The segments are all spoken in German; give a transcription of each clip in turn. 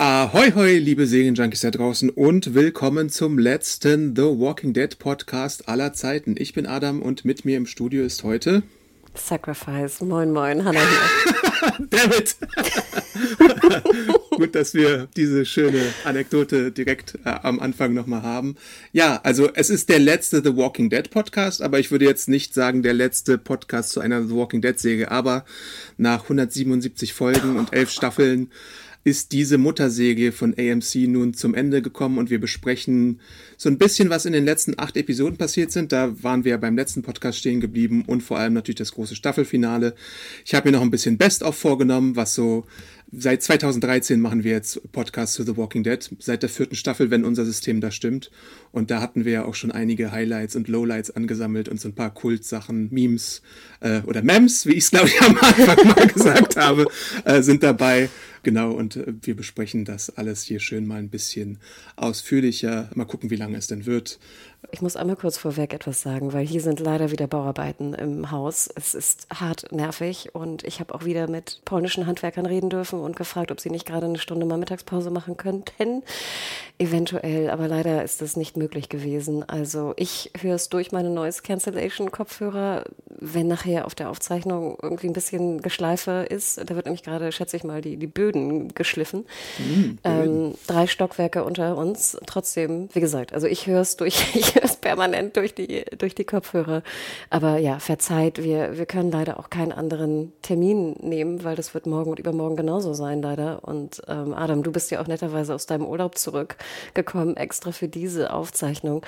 Ahoi, hoi, liebe Serienjunkies da draußen und willkommen zum letzten The Walking Dead Podcast aller Zeiten. Ich bin Adam und mit mir im Studio ist heute Sacrifice. Moin, moin, Hannah hier. David. Gut, dass wir diese schöne Anekdote direkt äh, am Anfang nochmal haben. Ja, also es ist der letzte The Walking Dead Podcast, aber ich würde jetzt nicht sagen der letzte Podcast zu einer The Walking Dead Serie, aber nach 177 Folgen und elf Staffeln ist diese Mutterserie von AMC nun zum Ende gekommen und wir besprechen so ein bisschen, was in den letzten acht Episoden passiert sind. Da waren wir beim letzten Podcast stehen geblieben und vor allem natürlich das große Staffelfinale. Ich habe mir noch ein bisschen Best-of vorgenommen, was so Seit 2013 machen wir jetzt Podcasts zu The Walking Dead, seit der vierten Staffel, wenn unser System da stimmt. Und da hatten wir ja auch schon einige Highlights und Lowlights angesammelt und so ein paar Kultsachen, Memes äh, oder Mems, wie ich es glaube ich am Anfang mal gesagt habe, äh, sind dabei. Genau, und äh, wir besprechen das alles hier schön mal ein bisschen ausführlicher. Mal gucken, wie lange es denn wird. Ich muss einmal kurz vorweg etwas sagen, weil hier sind leider wieder Bauarbeiten im Haus. Es ist hart nervig und ich habe auch wieder mit polnischen Handwerkern reden dürfen und gefragt, ob sie nicht gerade eine Stunde mal Mittagspause machen könnten. Eventuell, aber leider ist das nicht möglich gewesen. Also ich höre es durch meine Noise Cancellation Kopfhörer. Wenn nachher auf der Aufzeichnung irgendwie ein bisschen Geschleife ist, da wird nämlich gerade, schätze ich mal, die, die Böden geschliffen. Mhm, ähm, drei Stockwerke unter uns. Trotzdem, wie gesagt, also ich höre es durch, ich höre es permanent durch die, durch die Kopfhörer. Aber ja, verzeiht, wir, wir können leider auch keinen anderen Termin nehmen, weil das wird morgen und übermorgen genauso sein, leider. Und ähm, Adam, du bist ja auch netterweise aus deinem Urlaub zurückgekommen, extra für diese Aufzeichnung.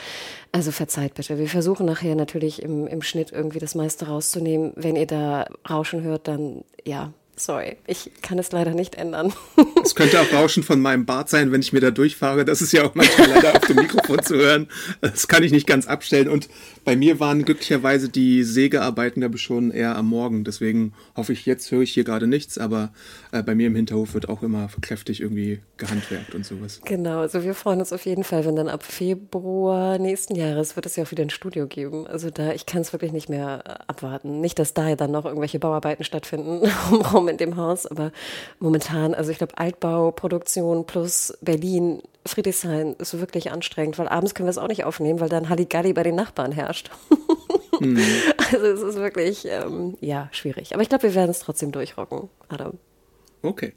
Also verzeiht bitte. Wir versuchen nachher natürlich im, im Schnitt irgendwie das meiste rauszunehmen. Wenn ihr da Rauschen hört, dann ja, Sorry, ich kann es leider nicht ändern. Es könnte auch Rauschen von meinem Bart sein, wenn ich mir da durchfahre. Das ist ja auch manchmal leider auf dem Mikrofon zu hören. Das kann ich nicht ganz abstellen. Und bei mir waren glücklicherweise die Sägearbeiten, glaube ich, schon eher am Morgen. Deswegen hoffe ich, jetzt höre ich hier gerade nichts. Aber äh, bei mir im Hinterhof wird auch immer kräftig irgendwie gehandwerkt und sowas. Genau, also wir freuen uns auf jeden Fall, wenn dann ab Februar nächsten Jahres wird es ja auch wieder ein Studio geben. Also da, ich kann es wirklich nicht mehr abwarten. Nicht, dass da dann noch irgendwelche Bauarbeiten stattfinden, um in dem Haus, aber momentan, also ich glaube, Altbauproduktion plus Berlin, Friedrichshain ist wirklich anstrengend, weil abends können wir es auch nicht aufnehmen, weil dann Halligalli bei den Nachbarn herrscht. mhm. Also es ist wirklich, ähm, ja, schwierig. Aber ich glaube, wir werden es trotzdem durchrocken, Adam. Okay.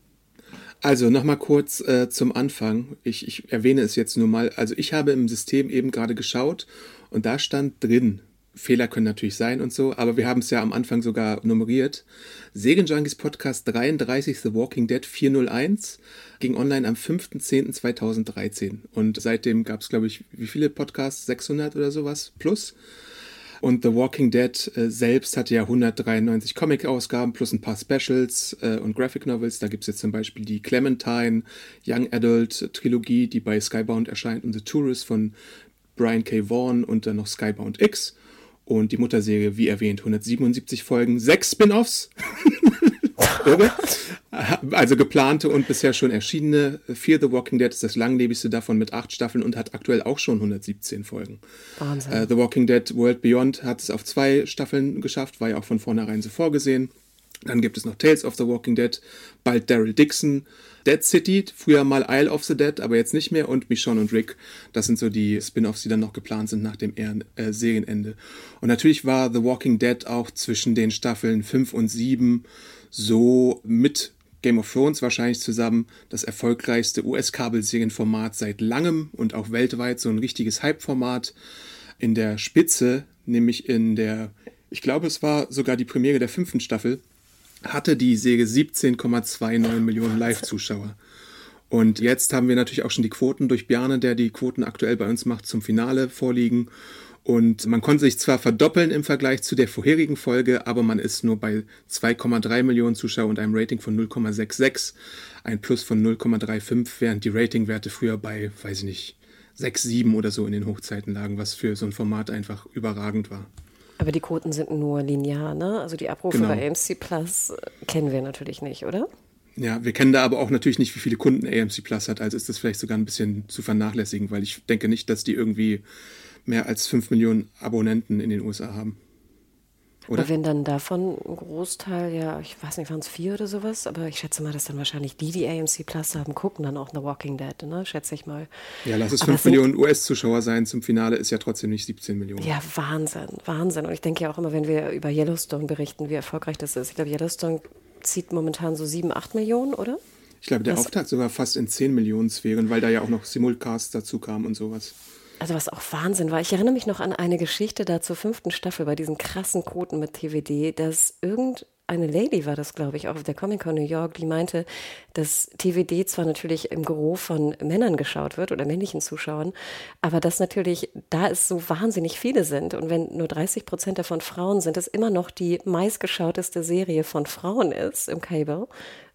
Also nochmal kurz äh, zum Anfang. Ich, ich erwähne es jetzt nur mal. Also ich habe im System eben gerade geschaut und da stand drin, Fehler können natürlich sein und so, aber wir haben es ja am Anfang sogar nummeriert. Segen Junkies Podcast 33 The Walking Dead 401 ging online am 5.10.2013 und seitdem gab es, glaube ich, wie viele Podcasts? 600 oder sowas plus. Und The Walking Dead äh, selbst hatte ja 193 Comic-Ausgaben plus ein paar Specials äh, und Graphic Novels. Da gibt es jetzt zum Beispiel die Clementine Young Adult Trilogie, die bei Skybound erscheint, und The Tourist von Brian K. Vaughan und dann noch Skybound X. Und die Mutterserie, wie erwähnt, 177 Folgen, sechs Spin-offs. also geplante und bisher schon erschienene. Fear the Walking Dead ist das langlebigste davon mit acht Staffeln und hat aktuell auch schon 117 Folgen. Wahnsinn. Uh, the Walking Dead World Beyond hat es auf zwei Staffeln geschafft, war ja auch von vornherein so vorgesehen. Dann gibt es noch Tales of the Walking Dead, bald Daryl Dixon, Dead City, früher mal Isle of the Dead, aber jetzt nicht mehr, und Michonne und Rick. Das sind so die Spin-offs, die dann noch geplant sind nach dem äh, Serienende. Und natürlich war The Walking Dead auch zwischen den Staffeln 5 und 7 so mit Game of Thrones wahrscheinlich zusammen das erfolgreichste US-Kabelserienformat seit langem und auch weltweit so ein richtiges Hype-Format. In der Spitze, nämlich in der, ich glaube, es war sogar die Premiere der fünften Staffel, hatte die Serie 17,29 Millionen Live-Zuschauer. Und jetzt haben wir natürlich auch schon die Quoten durch Bjarne, der die Quoten aktuell bei uns macht, zum Finale vorliegen. Und man konnte sich zwar verdoppeln im Vergleich zu der vorherigen Folge, aber man ist nur bei 2,3 Millionen Zuschauer und einem Rating von 0,66, ein Plus von 0,35, während die Ratingwerte früher bei, weiß ich nicht, 6, 7 oder so in den Hochzeiten lagen, was für so ein Format einfach überragend war. Aber die Quoten sind nur linear, ne? Also die Abrufe genau. bei AMC Plus äh, kennen wir natürlich nicht, oder? Ja, wir kennen da aber auch natürlich nicht, wie viele Kunden AMC Plus hat, also ist das vielleicht sogar ein bisschen zu vernachlässigen, weil ich denke nicht, dass die irgendwie mehr als 5 Millionen Abonnenten in den USA haben. Oder? Aber wenn dann davon ein Großteil, ja, ich weiß nicht, waren es vier oder sowas, aber ich schätze mal, dass dann wahrscheinlich die, die AMC Plus haben, gucken dann auch The Walking Dead, ne? schätze ich mal. Ja, lass es 5 Millionen US-Zuschauer sein, zum Finale ist ja trotzdem nicht 17 Millionen. Ja, Wahnsinn, Wahnsinn. Und ich denke ja auch immer, wenn wir über Yellowstone berichten, wie erfolgreich das ist. Ich glaube, Yellowstone zieht momentan so 7, 8 Millionen, oder? Ich glaube, der das Auftakt sogar fast in 10 Millionen Sphären, weil da ja auch noch Simulcasts dazu kamen und sowas. Also was auch Wahnsinn war, ich erinnere mich noch an eine Geschichte da zur fünften Staffel bei diesen krassen Quoten mit TVD, dass irgendeine Lady war das, glaube ich, auch auf der Comic Con New York, die meinte, dass TVD zwar natürlich im Gros von Männern geschaut wird oder männlichen Zuschauern, aber dass natürlich da es so wahnsinnig viele sind und wenn nur 30 Prozent davon Frauen sind, es immer noch die meistgeschauteste Serie von Frauen ist im Cable,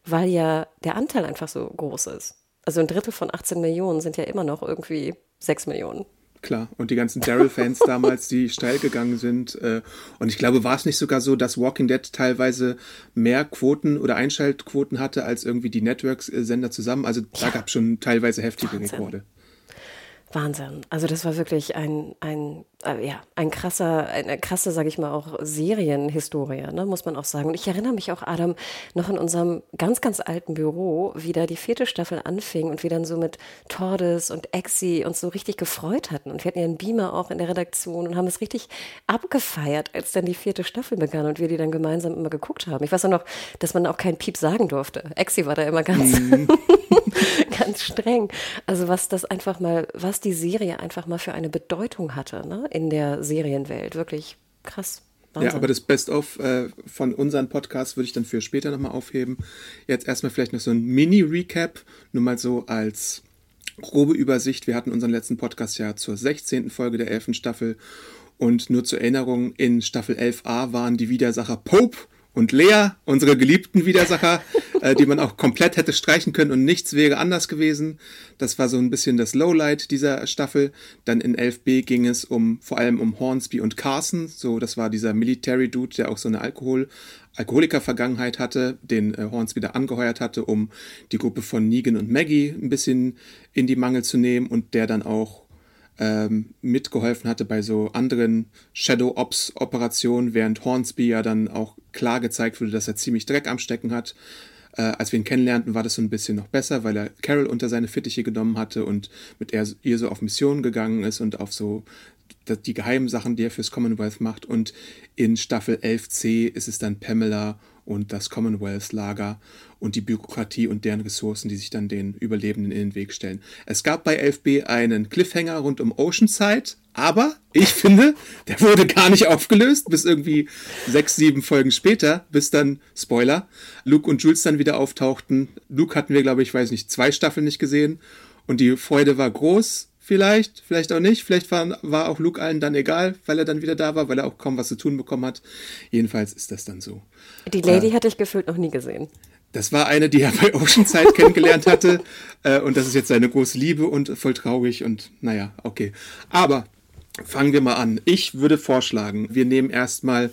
weil ja der Anteil einfach so groß ist. Also ein Drittel von 18 Millionen sind ja immer noch irgendwie 6 Millionen. Klar, und die ganzen Daryl-Fans damals, die steil gegangen sind. Äh, und ich glaube, war es nicht sogar so, dass Walking Dead teilweise mehr Quoten oder Einschaltquoten hatte als irgendwie die Networks-Sender zusammen? Also da ja. gab es schon teilweise heftige Wahnsinn. Rekorde. Wahnsinn. Also das war wirklich ein, ein, äh, ja, ein krasser, eine krasse, sage ich mal, auch Serienhistorie, ne, muss man auch sagen. Und ich erinnere mich auch, Adam, noch in unserem ganz, ganz alten Büro, wie da die vierte Staffel anfing und wir dann so mit Tordes und Exi uns so richtig gefreut hatten. Und wir hatten ja einen Beamer auch in der Redaktion und haben es richtig abgefeiert, als dann die vierte Staffel begann und wir die dann gemeinsam immer geguckt haben. Ich weiß auch noch, dass man auch keinen Piep sagen durfte. Exi war da immer ganz, mhm. ganz streng. Also was das einfach mal, was was die Serie einfach mal für eine Bedeutung hatte ne? In der Serienwelt. Wirklich krass. Wahnsinn. Ja, aber das Best-of äh, von unseren Podcasts würde ich dann für später nochmal aufheben. Jetzt erstmal vielleicht noch so ein Mini-Recap, nur mal so als grobe Übersicht. Wir hatten unseren letzten Podcast ja zur 16. Folge der 11. Staffel und nur zur Erinnerung, in Staffel 11a waren die Widersacher Pope und Lea, unsere geliebten Widersacher, äh, die man auch komplett hätte streichen können und nichts wäre anders gewesen. Das war so ein bisschen das Lowlight dieser Staffel. Dann in 11b ging es um vor allem um Hornsby und Carson. So, das war dieser Military Dude, der auch so eine Alkohol Alkoholiker-Vergangenheit hatte, den äh, Horns wieder angeheuert hatte, um die Gruppe von Negan und Maggie ein bisschen in die Mangel zu nehmen und der dann auch ähm, mitgeholfen hatte bei so anderen Shadow Ops Operationen, während Hornsby ja dann auch klar gezeigt wurde, dass er ziemlich Dreck am Stecken hat. Äh, als wir ihn kennenlernten, war das so ein bisschen noch besser, weil er Carol unter seine Fittiche genommen hatte und mit er, ihr so auf Missionen gegangen ist und auf so die geheimen Sachen, die er fürs Commonwealth macht. Und in Staffel 11c ist es dann Pamela und das Commonwealth-Lager und die Bürokratie und deren Ressourcen, die sich dann den Überlebenden in den Weg stellen. Es gab bei 11b einen Cliffhanger rund um Oceanside, aber ich finde, der wurde gar nicht aufgelöst, bis irgendwie sechs, sieben Folgen später, bis dann, Spoiler, Luke und Jules dann wieder auftauchten. Luke hatten wir, glaube ich, weiß nicht, zwei Staffeln nicht gesehen und die Freude war groß Vielleicht, vielleicht auch nicht. Vielleicht war, war auch Luke allen dann egal, weil er dann wieder da war, weil er auch kaum was zu tun bekommen hat. Jedenfalls ist das dann so. Die Lady äh, hatte ich gefühlt noch nie gesehen. Das war eine, die er bei Oceanside kennengelernt hatte. Äh, und das ist jetzt seine große Liebe und voll traurig und naja, okay. Aber fangen wir mal an. Ich würde vorschlagen, wir nehmen erstmal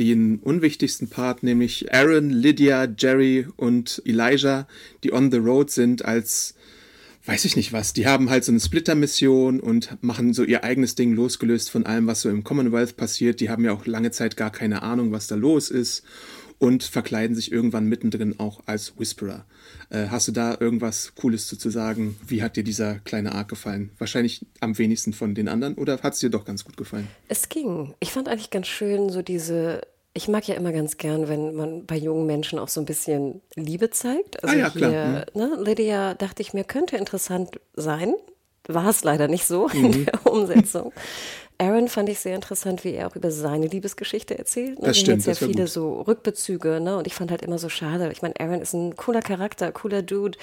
den unwichtigsten Part, nämlich Aaron, Lydia, Jerry und Elijah, die on the road sind als weiß ich nicht was, die haben halt so eine Splitter-Mission und machen so ihr eigenes Ding losgelöst von allem, was so im Commonwealth passiert. Die haben ja auch lange Zeit gar keine Ahnung, was da los ist und verkleiden sich irgendwann mittendrin auch als Whisperer. Äh, hast du da irgendwas Cooles zu, sagen? Wie hat dir dieser kleine Arc gefallen? Wahrscheinlich am wenigsten von den anderen oder hat es dir doch ganz gut gefallen? Es ging. Ich fand eigentlich ganz schön so diese ich mag ja immer ganz gern, wenn man bei jungen Menschen auch so ein bisschen Liebe zeigt. Also ah ja, hier, klar. Mhm. Ne, Lydia dachte ich mir, könnte interessant sein. War es leider nicht so mhm. in der Umsetzung. Aaron fand ich sehr interessant, wie er auch über seine Liebesgeschichte erzählt. Das stimmt. Hat ja viele gut. so Rückbezüge, ne? Und ich fand halt immer so schade. Ich meine, Aaron ist ein cooler Charakter, cooler Dude.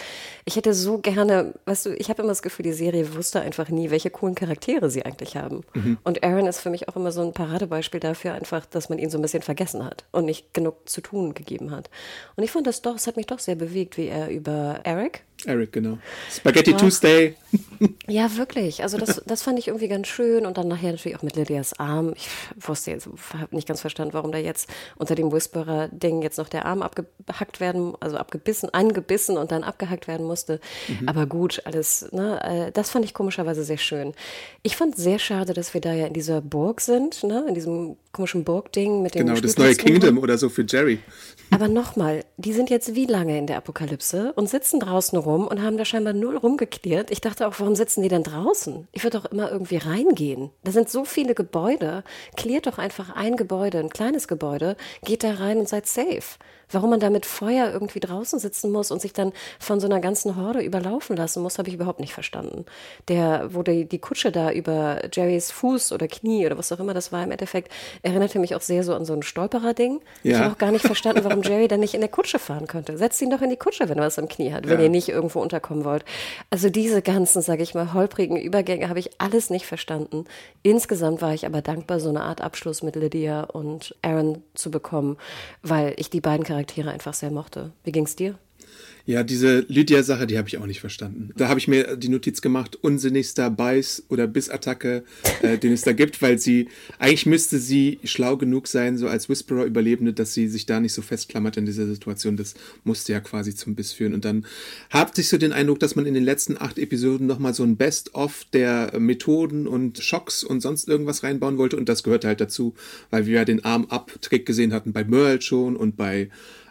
Ich hätte so gerne, weißt du, ich habe immer das Gefühl, die Serie wusste einfach nie, welche coolen Charaktere sie eigentlich haben. Mhm. Und Aaron ist für mich auch immer so ein Paradebeispiel dafür, einfach, dass man ihn so ein bisschen vergessen hat und nicht genug zu tun gegeben hat. Und ich fand das doch, es hat mich doch sehr bewegt, wie er über Eric, Eric, genau. Spaghetti Ach. Tuesday. Ja, wirklich. Also das, das fand ich irgendwie ganz schön. Und dann nachher natürlich auch mit Lydias Arm. Ich wusste jetzt, habe nicht ganz verstanden, warum da jetzt unter dem Whisperer-Ding jetzt noch der Arm abgehackt werden, also abgebissen, angebissen und dann abgehackt werden musste. Mhm. Aber gut, alles, ne, äh, das fand ich komischerweise sehr schön. Ich fand sehr schade, dass wir da ja in dieser Burg sind, ne, in diesem komischen Burg-Ding mit dem Genau, das neue Kingdom oder so für Jerry. Aber nochmal, die sind jetzt wie lange in der Apokalypse und sitzen draußen rum und haben da scheinbar null rumgeklärt. Ich dachte auch, warum sitzen die denn draußen? Ich würde doch immer irgendwie reingehen. Da sind so viele Gebäude. Klärt doch einfach ein Gebäude, ein kleines Gebäude, geht da rein und seid safe. Warum man da mit Feuer irgendwie draußen sitzen muss und sich dann von so einer ganzen Horde überlaufen lassen muss, habe ich überhaupt nicht verstanden. Der, wo die, die Kutsche da über Jerrys Fuß oder Knie oder was auch immer das war im Endeffekt, erinnerte mich auch sehr so an so ein Stolperer-Ding. Ja. Ich habe auch gar nicht verstanden, warum Jerry dann nicht in der Kutsche fahren konnte. Setzt ihn doch in die Kutsche, wenn er was am Knie hat, wenn ja. ihr nicht irgendwo unterkommen wollt. Also diese ganzen, sage ich mal, holprigen Übergänge habe ich alles nicht verstanden. Insgesamt war ich aber dankbar, so eine Art Abschluss mit Lydia und Aaron zu bekommen, weil ich die beiden Charaktere Charaktere einfach sehr mochte. Wie ging's dir? Ja, diese Lydia-Sache, die habe ich auch nicht verstanden. Da habe ich mir die Notiz gemacht, unsinnigster Beiß- oder Bissattacke, äh, den es da gibt, weil sie, eigentlich müsste sie schlau genug sein, so als Whisperer-Überlebende, dass sie sich da nicht so festklammert in dieser Situation. Das musste ja quasi zum Biss führen. Und dann habe ich so den Eindruck, dass man in den letzten acht Episoden nochmal so ein Best-of der Methoden und Schocks und sonst irgendwas reinbauen wollte. Und das gehört halt dazu, weil wir ja den Arm-Up-Trick gesehen hatten bei Merle schon und bei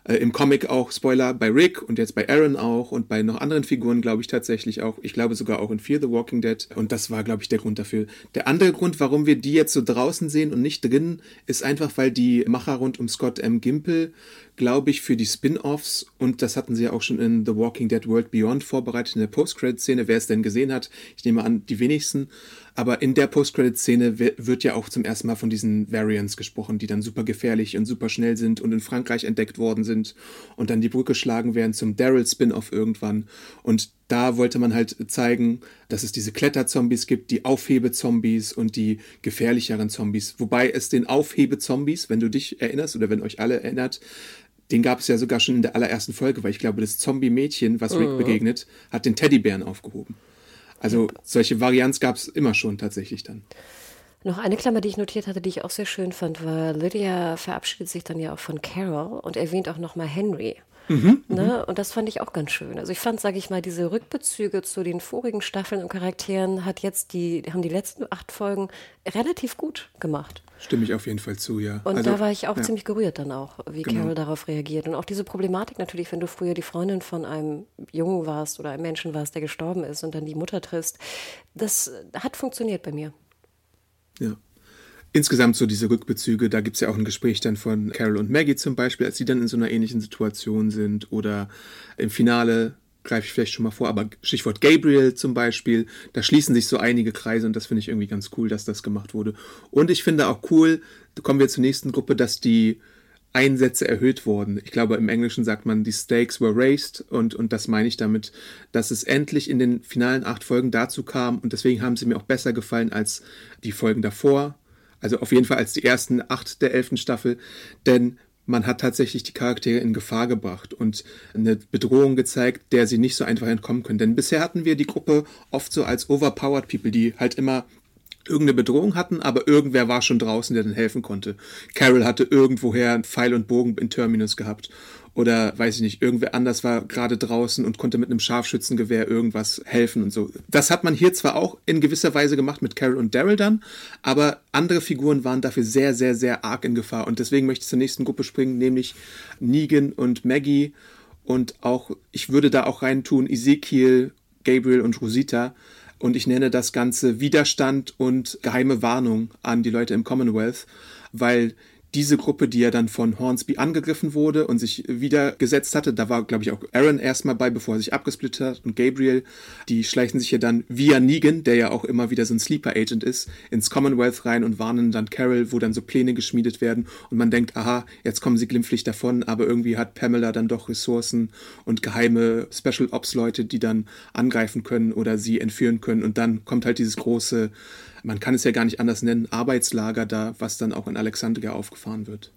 äh, Im Comic auch, Spoiler, bei Rick und jetzt bei Aaron auch und bei noch anderen Figuren, glaube ich tatsächlich auch. Ich glaube sogar auch in Fear the Walking Dead. Und das war, glaube ich, der Grund dafür. Der andere Grund, warum wir die jetzt so draußen sehen und nicht drinnen, ist einfach, weil die Macher rund um Scott M. Gimple glaube ich, für die Spin-offs und das hatten sie ja auch schon in The Walking Dead World Beyond vorbereitet in der Post-Credit-Szene. Wer es denn gesehen hat, ich nehme an, die wenigsten. Aber in der Post-Credit-Szene wird ja auch zum ersten Mal von diesen Variants gesprochen, die dann super gefährlich und super schnell sind und in Frankreich entdeckt worden sind und dann die Brücke schlagen werden zum Daryl-Spin-off irgendwann. Und da wollte man halt zeigen, dass es diese Kletterzombies gibt, die Aufhebe-Zombies und die gefährlicheren Zombies. Wobei es den Aufhebe-Zombies, wenn du dich erinnerst oder wenn euch alle erinnert, den gab es ja sogar schon in der allerersten Folge, weil ich glaube, das Zombie-Mädchen, was Rick mhm. begegnet, hat den Teddybären aufgehoben. Also solche Varianz gab es immer schon tatsächlich dann. Noch eine Klammer, die ich notiert hatte, die ich auch sehr schön fand, war, Lydia verabschiedet sich dann ja auch von Carol und erwähnt auch nochmal Henry. Mhm, ne? Und das fand ich auch ganz schön. Also ich fand, sage ich mal, diese Rückbezüge zu den vorigen Staffeln und Charakteren hat jetzt die, haben die letzten acht Folgen relativ gut gemacht. Stimme ich auf jeden Fall zu, ja. Und also, da war ich auch ja. ziemlich gerührt dann auch, wie genau. Carol darauf reagiert. Und auch diese Problematik natürlich, wenn du früher die Freundin von einem Jungen warst oder einem Menschen warst, der gestorben ist und dann die Mutter triffst, das hat funktioniert bei mir. Ja. Insgesamt so diese Rückbezüge, da gibt es ja auch ein Gespräch dann von Carol und Maggie zum Beispiel, als sie dann in so einer ähnlichen Situation sind oder im Finale greife ich vielleicht schon mal vor, aber Stichwort Gabriel zum Beispiel, da schließen sich so einige Kreise und das finde ich irgendwie ganz cool, dass das gemacht wurde. Und ich finde auch cool, kommen wir zur nächsten Gruppe, dass die Einsätze erhöht wurden. Ich glaube, im Englischen sagt man, die Stakes were raised und, und das meine ich damit, dass es endlich in den finalen acht Folgen dazu kam und deswegen haben sie mir auch besser gefallen als die Folgen davor. Also auf jeden Fall als die ersten acht der elften Staffel, denn man hat tatsächlich die Charaktere in Gefahr gebracht und eine Bedrohung gezeigt, der sie nicht so einfach entkommen können. Denn bisher hatten wir die Gruppe oft so als overpowered people, die halt immer irgendeine Bedrohung hatten, aber irgendwer war schon draußen, der dann helfen konnte. Carol hatte irgendwoher einen Pfeil und Bogen in Terminus gehabt oder weiß ich nicht, irgendwer anders war gerade draußen und konnte mit einem Scharfschützengewehr irgendwas helfen und so. Das hat man hier zwar auch in gewisser Weise gemacht mit Carol und Daryl dann, aber andere Figuren waren dafür sehr, sehr, sehr arg in Gefahr. Und deswegen möchte ich zur nächsten Gruppe springen, nämlich Negan und Maggie. Und auch, ich würde da auch reintun, Ezekiel, Gabriel und Rosita. Und ich nenne das Ganze Widerstand und geheime Warnung an die Leute im Commonwealth, weil diese Gruppe, die ja dann von Hornsby angegriffen wurde und sich wiedergesetzt hatte, da war, glaube ich, auch Aaron erstmal bei, bevor er sich abgesplittet hat und Gabriel, die schleichen sich ja dann via Negan, der ja auch immer wieder so ein Sleeper Agent ist, ins Commonwealth rein und warnen dann Carol, wo dann so Pläne geschmiedet werden. Und man denkt, aha, jetzt kommen sie glimpflich davon, aber irgendwie hat Pamela dann doch Ressourcen und geheime Special Ops Leute, die dann angreifen können oder sie entführen können. Und dann kommt halt dieses große man kann es ja gar nicht anders nennen, Arbeitslager da, was dann auch in Alexandria aufgefahren wird.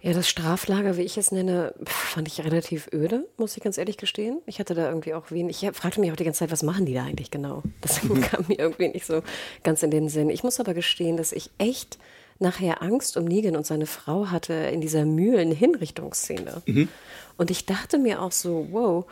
Ja, das Straflager, wie ich es nenne, fand ich relativ öde, muss ich ganz ehrlich gestehen. Ich hatte da irgendwie auch wenig. Ich fragte mich auch die ganze Zeit, was machen die da eigentlich genau? Das kam mir irgendwie nicht so ganz in den Sinn. Ich muss aber gestehen, dass ich echt nachher Angst um Negan und seine Frau hatte in dieser Mühlen-Hinrichtungsszene. Mhm. Und ich dachte mir auch so, wow,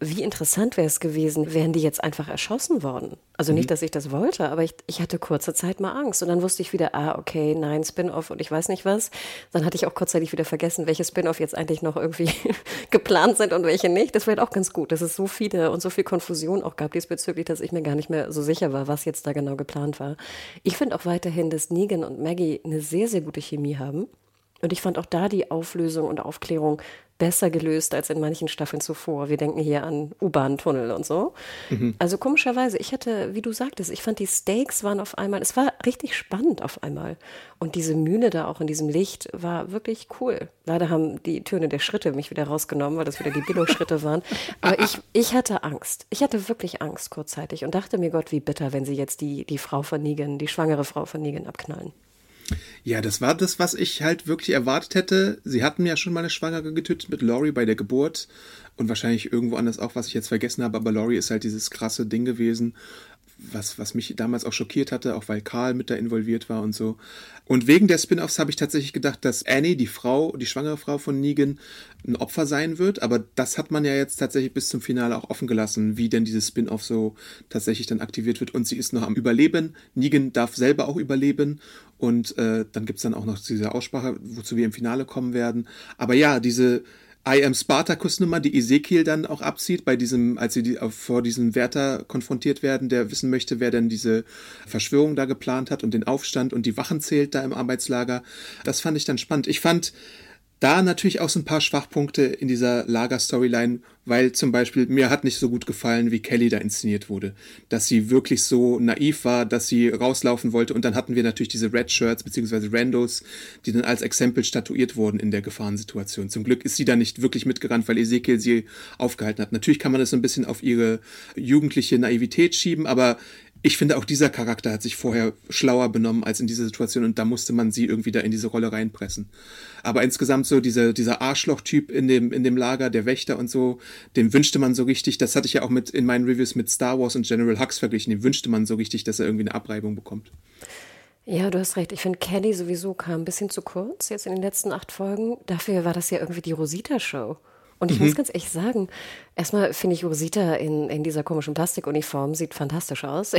wie interessant wäre es gewesen, wären die jetzt einfach erschossen worden. Also mhm. nicht, dass ich das wollte, aber ich, ich hatte kurze Zeit mal Angst. Und dann wusste ich wieder, ah, okay, nein, Spin-off und ich weiß nicht was. Dann hatte ich auch kurzzeitig wieder vergessen, welche Spin-off jetzt eigentlich noch irgendwie geplant sind und welche nicht. Das wäre auch ganz gut, dass es so viele und so viel Konfusion auch gab diesbezüglich, dass ich mir gar nicht mehr so sicher war, was jetzt da genau geplant war. Ich finde auch weiterhin, dass Negan und Maggie eine sehr, sehr gute Chemie haben. Und ich fand auch da die Auflösung und Aufklärung besser gelöst als in manchen Staffeln zuvor. Wir denken hier an U-Bahn-Tunnel und so. Mhm. Also komischerweise, ich hatte, wie du sagtest, ich fand die Stakes waren auf einmal, es war richtig spannend auf einmal. Und diese Mühle da auch in diesem Licht war wirklich cool. Leider haben die Töne der Schritte mich wieder rausgenommen, weil das wieder die Billo-Schritte waren. Aber ich, ich hatte Angst. Ich hatte wirklich Angst kurzzeitig und dachte mir, Gott, wie bitter, wenn sie jetzt die, die Frau von Negan, die schwangere Frau von Negan abknallen. Ja, das war das, was ich halt wirklich erwartet hätte. Sie hatten ja schon mal eine Schwangere getötet mit Laurie bei der Geburt und wahrscheinlich irgendwo anders auch, was ich jetzt vergessen habe, aber Laurie ist halt dieses krasse Ding gewesen was, was mich damals auch schockiert hatte, auch weil Karl mit da involviert war und so. Und wegen der Spin-offs habe ich tatsächlich gedacht, dass Annie, die Frau, die schwangere Frau von Negan, ein Opfer sein wird. Aber das hat man ja jetzt tatsächlich bis zum Finale auch offen gelassen, wie denn dieses Spin-off so tatsächlich dann aktiviert wird. Und sie ist noch am Überleben. Negan darf selber auch überleben. Und äh, dann gibt es dann auch noch diese Aussprache, wozu wir im Finale kommen werden. Aber ja, diese I am Spartacus Nummer, die Ezekiel dann auch abzieht, bei diesem, als sie die, vor diesem Wärter konfrontiert werden, der wissen möchte, wer denn diese Verschwörung da geplant hat und den Aufstand und die Wachen zählt da im Arbeitslager. Das fand ich dann spannend. Ich fand da natürlich auch so ein paar Schwachpunkte in dieser Lager-Storyline, weil zum Beispiel mir hat nicht so gut gefallen, wie Kelly da inszeniert wurde. Dass sie wirklich so naiv war, dass sie rauslaufen wollte und dann hatten wir natürlich diese Red Shirts bzw. Randos, die dann als Exempel statuiert wurden in der Gefahrensituation. Zum Glück ist sie da nicht wirklich mitgerannt, weil Ezekiel sie aufgehalten hat. Natürlich kann man das so ein bisschen auf ihre jugendliche Naivität schieben, aber ich finde auch dieser Charakter hat sich vorher schlauer benommen als in dieser Situation und da musste man sie irgendwie da in diese Rolle reinpressen. Aber insgesamt so dieser, dieser Arschloch-Typ in dem, in dem Lager, der Wächter und so, dem wünschte man so richtig, das hatte ich ja auch mit in meinen Reviews mit Star Wars und General Hux verglichen, dem wünschte man so richtig, dass er irgendwie eine Abreibung bekommt. Ja, du hast recht. Ich finde, Kelly sowieso kam ein bisschen zu kurz jetzt in den letzten acht Folgen. Dafür war das ja irgendwie die Rosita-Show. Und ich mhm. muss ganz ehrlich sagen, erstmal finde ich Rosita in, in dieser komischen Plastikuniform sieht fantastisch aus.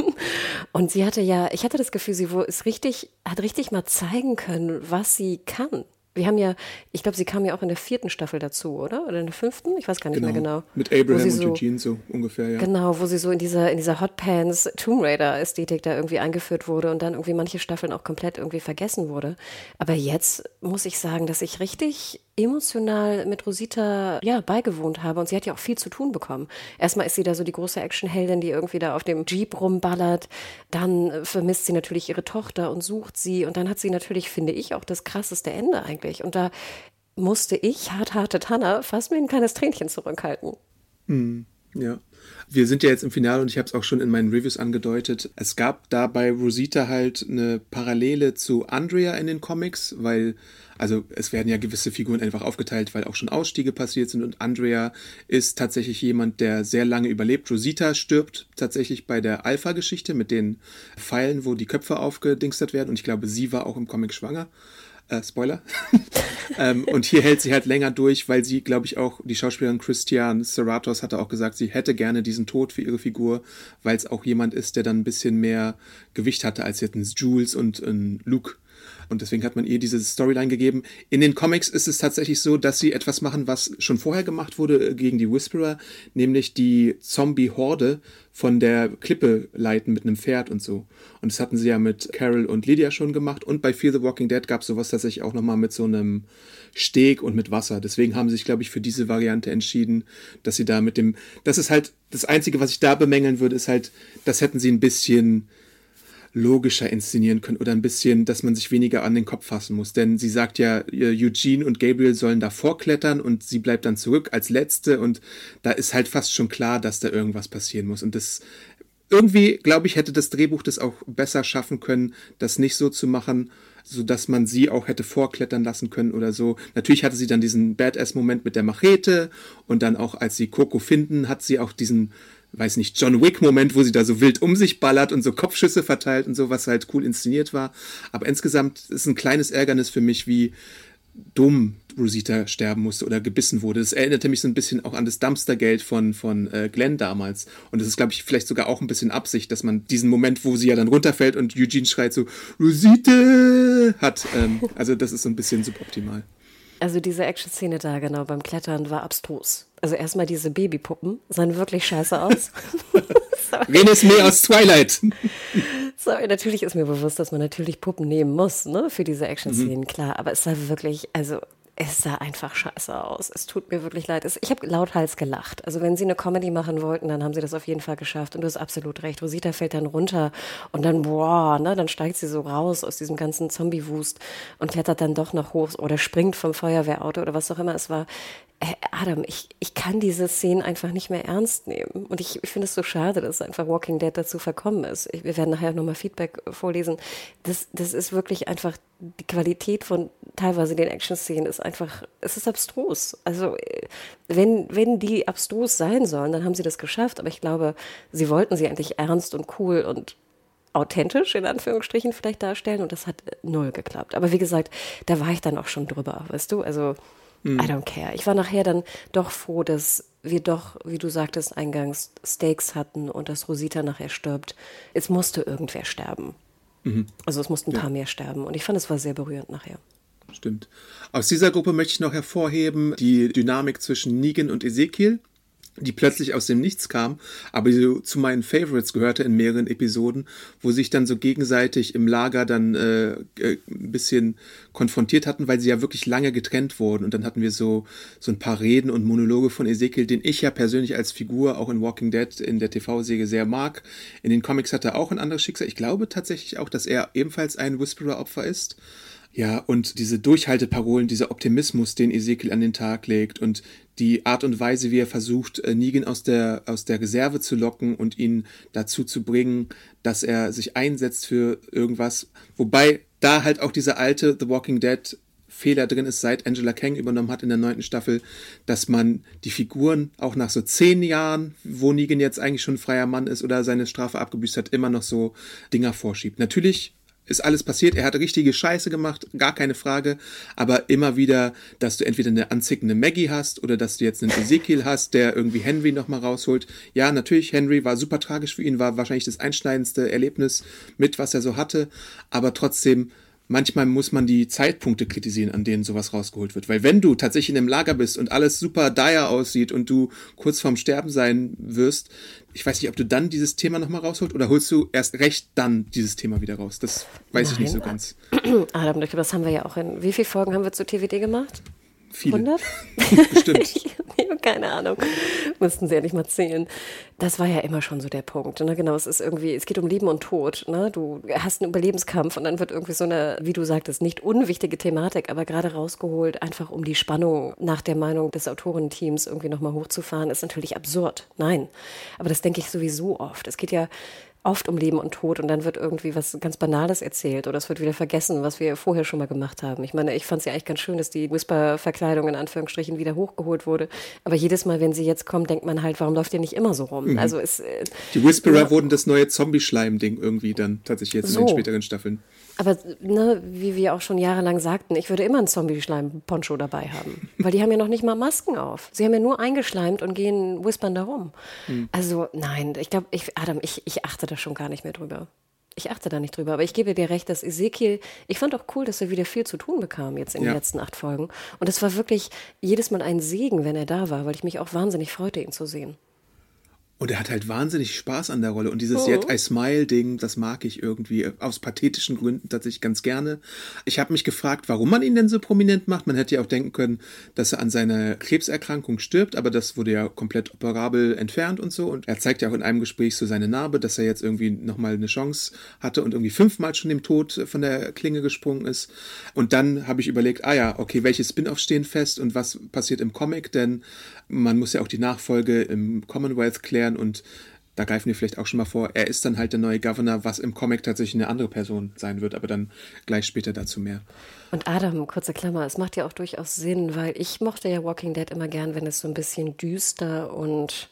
und sie hatte ja, ich hatte das Gefühl, sie ist richtig, hat richtig mal zeigen können, was sie kann. Wir haben ja, ich glaube, sie kam ja auch in der vierten Staffel dazu, oder? Oder in der fünften? Ich weiß gar nicht genau. mehr genau. Mit Abraham und so, Eugene so ungefähr, ja. Genau, wo sie so in dieser, in dieser Hot Pants Tomb Raider Ästhetik da irgendwie eingeführt wurde und dann irgendwie manche Staffeln auch komplett irgendwie vergessen wurde. Aber jetzt muss ich sagen, dass ich richtig emotional mit Rosita ja beigewohnt habe und sie hat ja auch viel zu tun bekommen. Erstmal ist sie da so die große Actionheldin, die irgendwie da auf dem Jeep rumballert. Dann vermisst sie natürlich ihre Tochter und sucht sie und dann hat sie natürlich, finde ich, auch das krasseste Ende eigentlich. Und da musste ich, hart, harte Tanner, fast mir ein kleines Tränchen zurückhalten. Hm, ja. Wir sind ja jetzt im Finale und ich habe es auch schon in meinen Reviews angedeutet. Es gab da bei Rosita halt eine Parallele zu Andrea in den Comics, weil also es werden ja gewisse Figuren einfach aufgeteilt, weil auch schon Ausstiege passiert sind und Andrea ist tatsächlich jemand, der sehr lange überlebt. Rosita stirbt tatsächlich bei der Alpha-Geschichte mit den Pfeilen, wo die Köpfe aufgedingstert werden und ich glaube, sie war auch im Comic schwanger. Äh, Spoiler. ähm, und hier hält sie halt länger durch, weil sie, glaube ich, auch, die Schauspielerin Christian Serratos hatte auch gesagt, sie hätte gerne diesen Tod für ihre Figur, weil es auch jemand ist, der dann ein bisschen mehr Gewicht hatte als jetzt ein Jules und ein Luke Und deswegen hat man ihr diese Storyline gegeben. In den Comics ist es tatsächlich so, dass sie etwas machen, was schon vorher gemacht wurde gegen die Whisperer, nämlich die Zombie-Horde von der Klippe leiten mit einem Pferd und so. Und das hatten sie ja mit Carol und Lydia schon gemacht. Und bei Fear the Walking Dead gab es sowas tatsächlich auch nochmal mit so einem Steg und mit Wasser. Deswegen haben sie sich, glaube ich, für diese Variante entschieden, dass sie da mit dem. Das ist halt das Einzige, was ich da bemängeln würde, ist halt, das hätten sie ein bisschen logischer inszenieren können oder ein bisschen, dass man sich weniger an den Kopf fassen muss. Denn sie sagt ja, Eugene und Gabriel sollen da vorklettern und sie bleibt dann zurück als Letzte und da ist halt fast schon klar, dass da irgendwas passieren muss. Und das irgendwie, glaube ich, hätte das Drehbuch das auch besser schaffen können, das nicht so zu machen, so dass man sie auch hätte vorklettern lassen können oder so. Natürlich hatte sie dann diesen Badass-Moment mit der Machete und dann auch, als sie Coco finden, hat sie auch diesen weiß nicht, John Wick-Moment, wo sie da so wild um sich ballert und so Kopfschüsse verteilt und so, was halt cool inszeniert war. Aber insgesamt ist ein kleines Ärgernis für mich, wie dumm Rosita sterben musste oder gebissen wurde. Das erinnerte mich so ein bisschen auch an das Dumpstergeld von, von äh, Glenn damals. Und das ist, glaube ich, vielleicht sogar auch ein bisschen Absicht, dass man diesen Moment, wo sie ja dann runterfällt und Eugene schreit so, Rosita hat. Ähm, also das ist so ein bisschen suboptimal. Also diese Action-Szene da genau beim Klettern war abstrus. Also erstmal diese Babypuppen sahen wirklich scheiße aus. Renes mehr aus Twilight. Sorry, natürlich ist mir bewusst, dass man natürlich Puppen nehmen muss, ne, für diese Action-Szenen, mhm. klar. Aber es sah wirklich, also es sah einfach scheiße aus. Es tut mir wirklich leid. Ich habe lauthals gelacht. Also wenn sie eine Comedy machen wollten, dann haben sie das auf jeden Fall geschafft. Und du hast absolut recht. Rosita fällt dann runter und dann, boah, ne, dann steigt sie so raus aus diesem ganzen Zombie-Wust und klettert dann doch noch hoch oder springt vom Feuerwehrauto oder was auch immer es war. Äh, Adam, ich, ich kann diese Szenen einfach nicht mehr ernst nehmen. Und ich, ich finde es so schade, dass einfach Walking Dead dazu verkommen ist. Ich, wir werden nachher nochmal Feedback vorlesen. Das, das ist wirklich einfach, die Qualität von teilweise den Action-Szenen ist einfach, es ist abstrus. Also, äh, wenn, wenn die abstrus sein sollen, dann haben sie das geschafft. Aber ich glaube, sie wollten sie eigentlich ernst und cool und authentisch in Anführungsstrichen vielleicht darstellen und das hat null geklappt. Aber wie gesagt, da war ich dann auch schon drüber, weißt du? Also. I don't care. Ich war nachher dann doch froh, dass wir doch, wie du sagtest eingangs, Stakes hatten und dass Rosita nachher stirbt. Es musste irgendwer sterben. Mhm. Also es mussten ein ja. paar mehr sterben. Und ich fand, es war sehr berührend nachher. Stimmt. Aus dieser Gruppe möchte ich noch hervorheben die Dynamik zwischen Negan und Ezekiel die plötzlich aus dem Nichts kam, aber die zu meinen Favorites gehörte in mehreren Episoden, wo sich dann so gegenseitig im Lager dann äh, äh, ein bisschen konfrontiert hatten, weil sie ja wirklich lange getrennt wurden. Und dann hatten wir so, so ein paar Reden und Monologe von Ezekiel, den ich ja persönlich als Figur auch in Walking Dead in der TV-Säge sehr mag. In den Comics hat er auch ein anderes Schicksal. Ich glaube tatsächlich auch, dass er ebenfalls ein Whisperer-Opfer ist. Ja, und diese Durchhalteparolen, dieser Optimismus, den Ezekiel an den Tag legt und die Art und Weise, wie er versucht, äh, Negan aus der, aus der Reserve zu locken und ihn dazu zu bringen, dass er sich einsetzt für irgendwas. Wobei da halt auch dieser alte The Walking Dead Fehler drin ist, seit Angela Kang übernommen hat in der neunten Staffel, dass man die Figuren auch nach so zehn Jahren, wo Negan jetzt eigentlich schon freier Mann ist oder seine Strafe abgebüßt hat, immer noch so Dinger vorschiebt. Natürlich ist alles passiert. Er hat richtige Scheiße gemacht, gar keine Frage. Aber immer wieder, dass du entweder eine anzickende Maggie hast oder dass du jetzt einen Ezekiel hast, der irgendwie Henry nochmal rausholt. Ja, natürlich, Henry war super tragisch für ihn, war wahrscheinlich das einschneidendste Erlebnis mit, was er so hatte. Aber trotzdem, manchmal muss man die Zeitpunkte kritisieren, an denen sowas rausgeholt wird. Weil wenn du tatsächlich in einem Lager bist und alles super dire aussieht und du kurz vorm Sterben sein wirst, ich weiß nicht, ob du dann dieses Thema nochmal rausholst oder holst du erst recht dann dieses Thema wieder raus? Das weiß Nein. ich nicht so ganz. Adam, ich glaube, das haben wir ja auch in. Wie viele Folgen haben wir zu TWD gemacht? Viele. 100? Bestimmt. ich habe keine Ahnung. Mussten sie ja nicht mal zählen. Das war ja immer schon so der Punkt. Ne? Genau, es ist irgendwie, es geht um Leben und Tod. Ne? Du hast einen Überlebenskampf und dann wird irgendwie so eine, wie du sagtest, nicht unwichtige Thematik, aber gerade rausgeholt, einfach um die Spannung nach der Meinung des Autorenteams irgendwie nochmal hochzufahren, ist natürlich absurd. Nein. Aber das denke ich sowieso oft. Es geht ja oft um Leben und Tod und dann wird irgendwie was ganz Banales erzählt oder es wird wieder vergessen, was wir vorher schon mal gemacht haben. Ich meine, ich fand es ja eigentlich ganz schön, dass die Whisper-Verkleidung in Anführungsstrichen wieder hochgeholt wurde. Aber jedes Mal, wenn sie jetzt kommt, denkt man halt, warum läuft ihr nicht immer so rum? Mhm. Also es, äh, die Whisperer ja, wurden das neue Zombie-Schleim-Ding irgendwie dann tatsächlich jetzt so. in den späteren Staffeln. Aber ne, wie wir auch schon jahrelang sagten, ich würde immer einen Zombie-Schleim-Poncho dabei haben. Weil die haben ja noch nicht mal Masken auf. Sie haben ja nur eingeschleimt und gehen whispern da rum. Hm. Also nein, ich glaube, ich, Adam, ich, ich achte da schon gar nicht mehr drüber. ich achte da nicht drüber. Aber ich gebe dir recht, dass Ezekiel, ich fand auch cool, dass er wieder viel zu tun bekam jetzt in ja. den letzten acht Folgen. Und es war wirklich jedes Mal ein Segen, wenn er da war, weil ich mich auch wahnsinnig freute, ihn zu sehen. Und er hat halt wahnsinnig Spaß an der Rolle. Und dieses oh. Yet I Smile-Ding, das mag ich irgendwie aus pathetischen Gründen tatsächlich ganz gerne. Ich habe mich gefragt, warum man ihn denn so prominent macht. Man hätte ja auch denken können, dass er an seiner Krebserkrankung stirbt, aber das wurde ja komplett operabel entfernt und so. Und er zeigt ja auch in einem Gespräch so seine Narbe, dass er jetzt irgendwie nochmal eine Chance hatte und irgendwie fünfmal schon dem Tod von der Klinge gesprungen ist. Und dann habe ich überlegt, ah ja, okay, welche Spin-offs stehen fest und was passiert im Comic? Denn man muss ja auch die Nachfolge im Commonwealth klären und da greifen wir vielleicht auch schon mal vor, er ist dann halt der neue Governor, was im Comic tatsächlich eine andere Person sein wird, aber dann gleich später dazu mehr. Und Adam, kurze Klammer, es macht ja auch durchaus Sinn, weil ich mochte ja Walking Dead immer gern, wenn es so ein bisschen düster und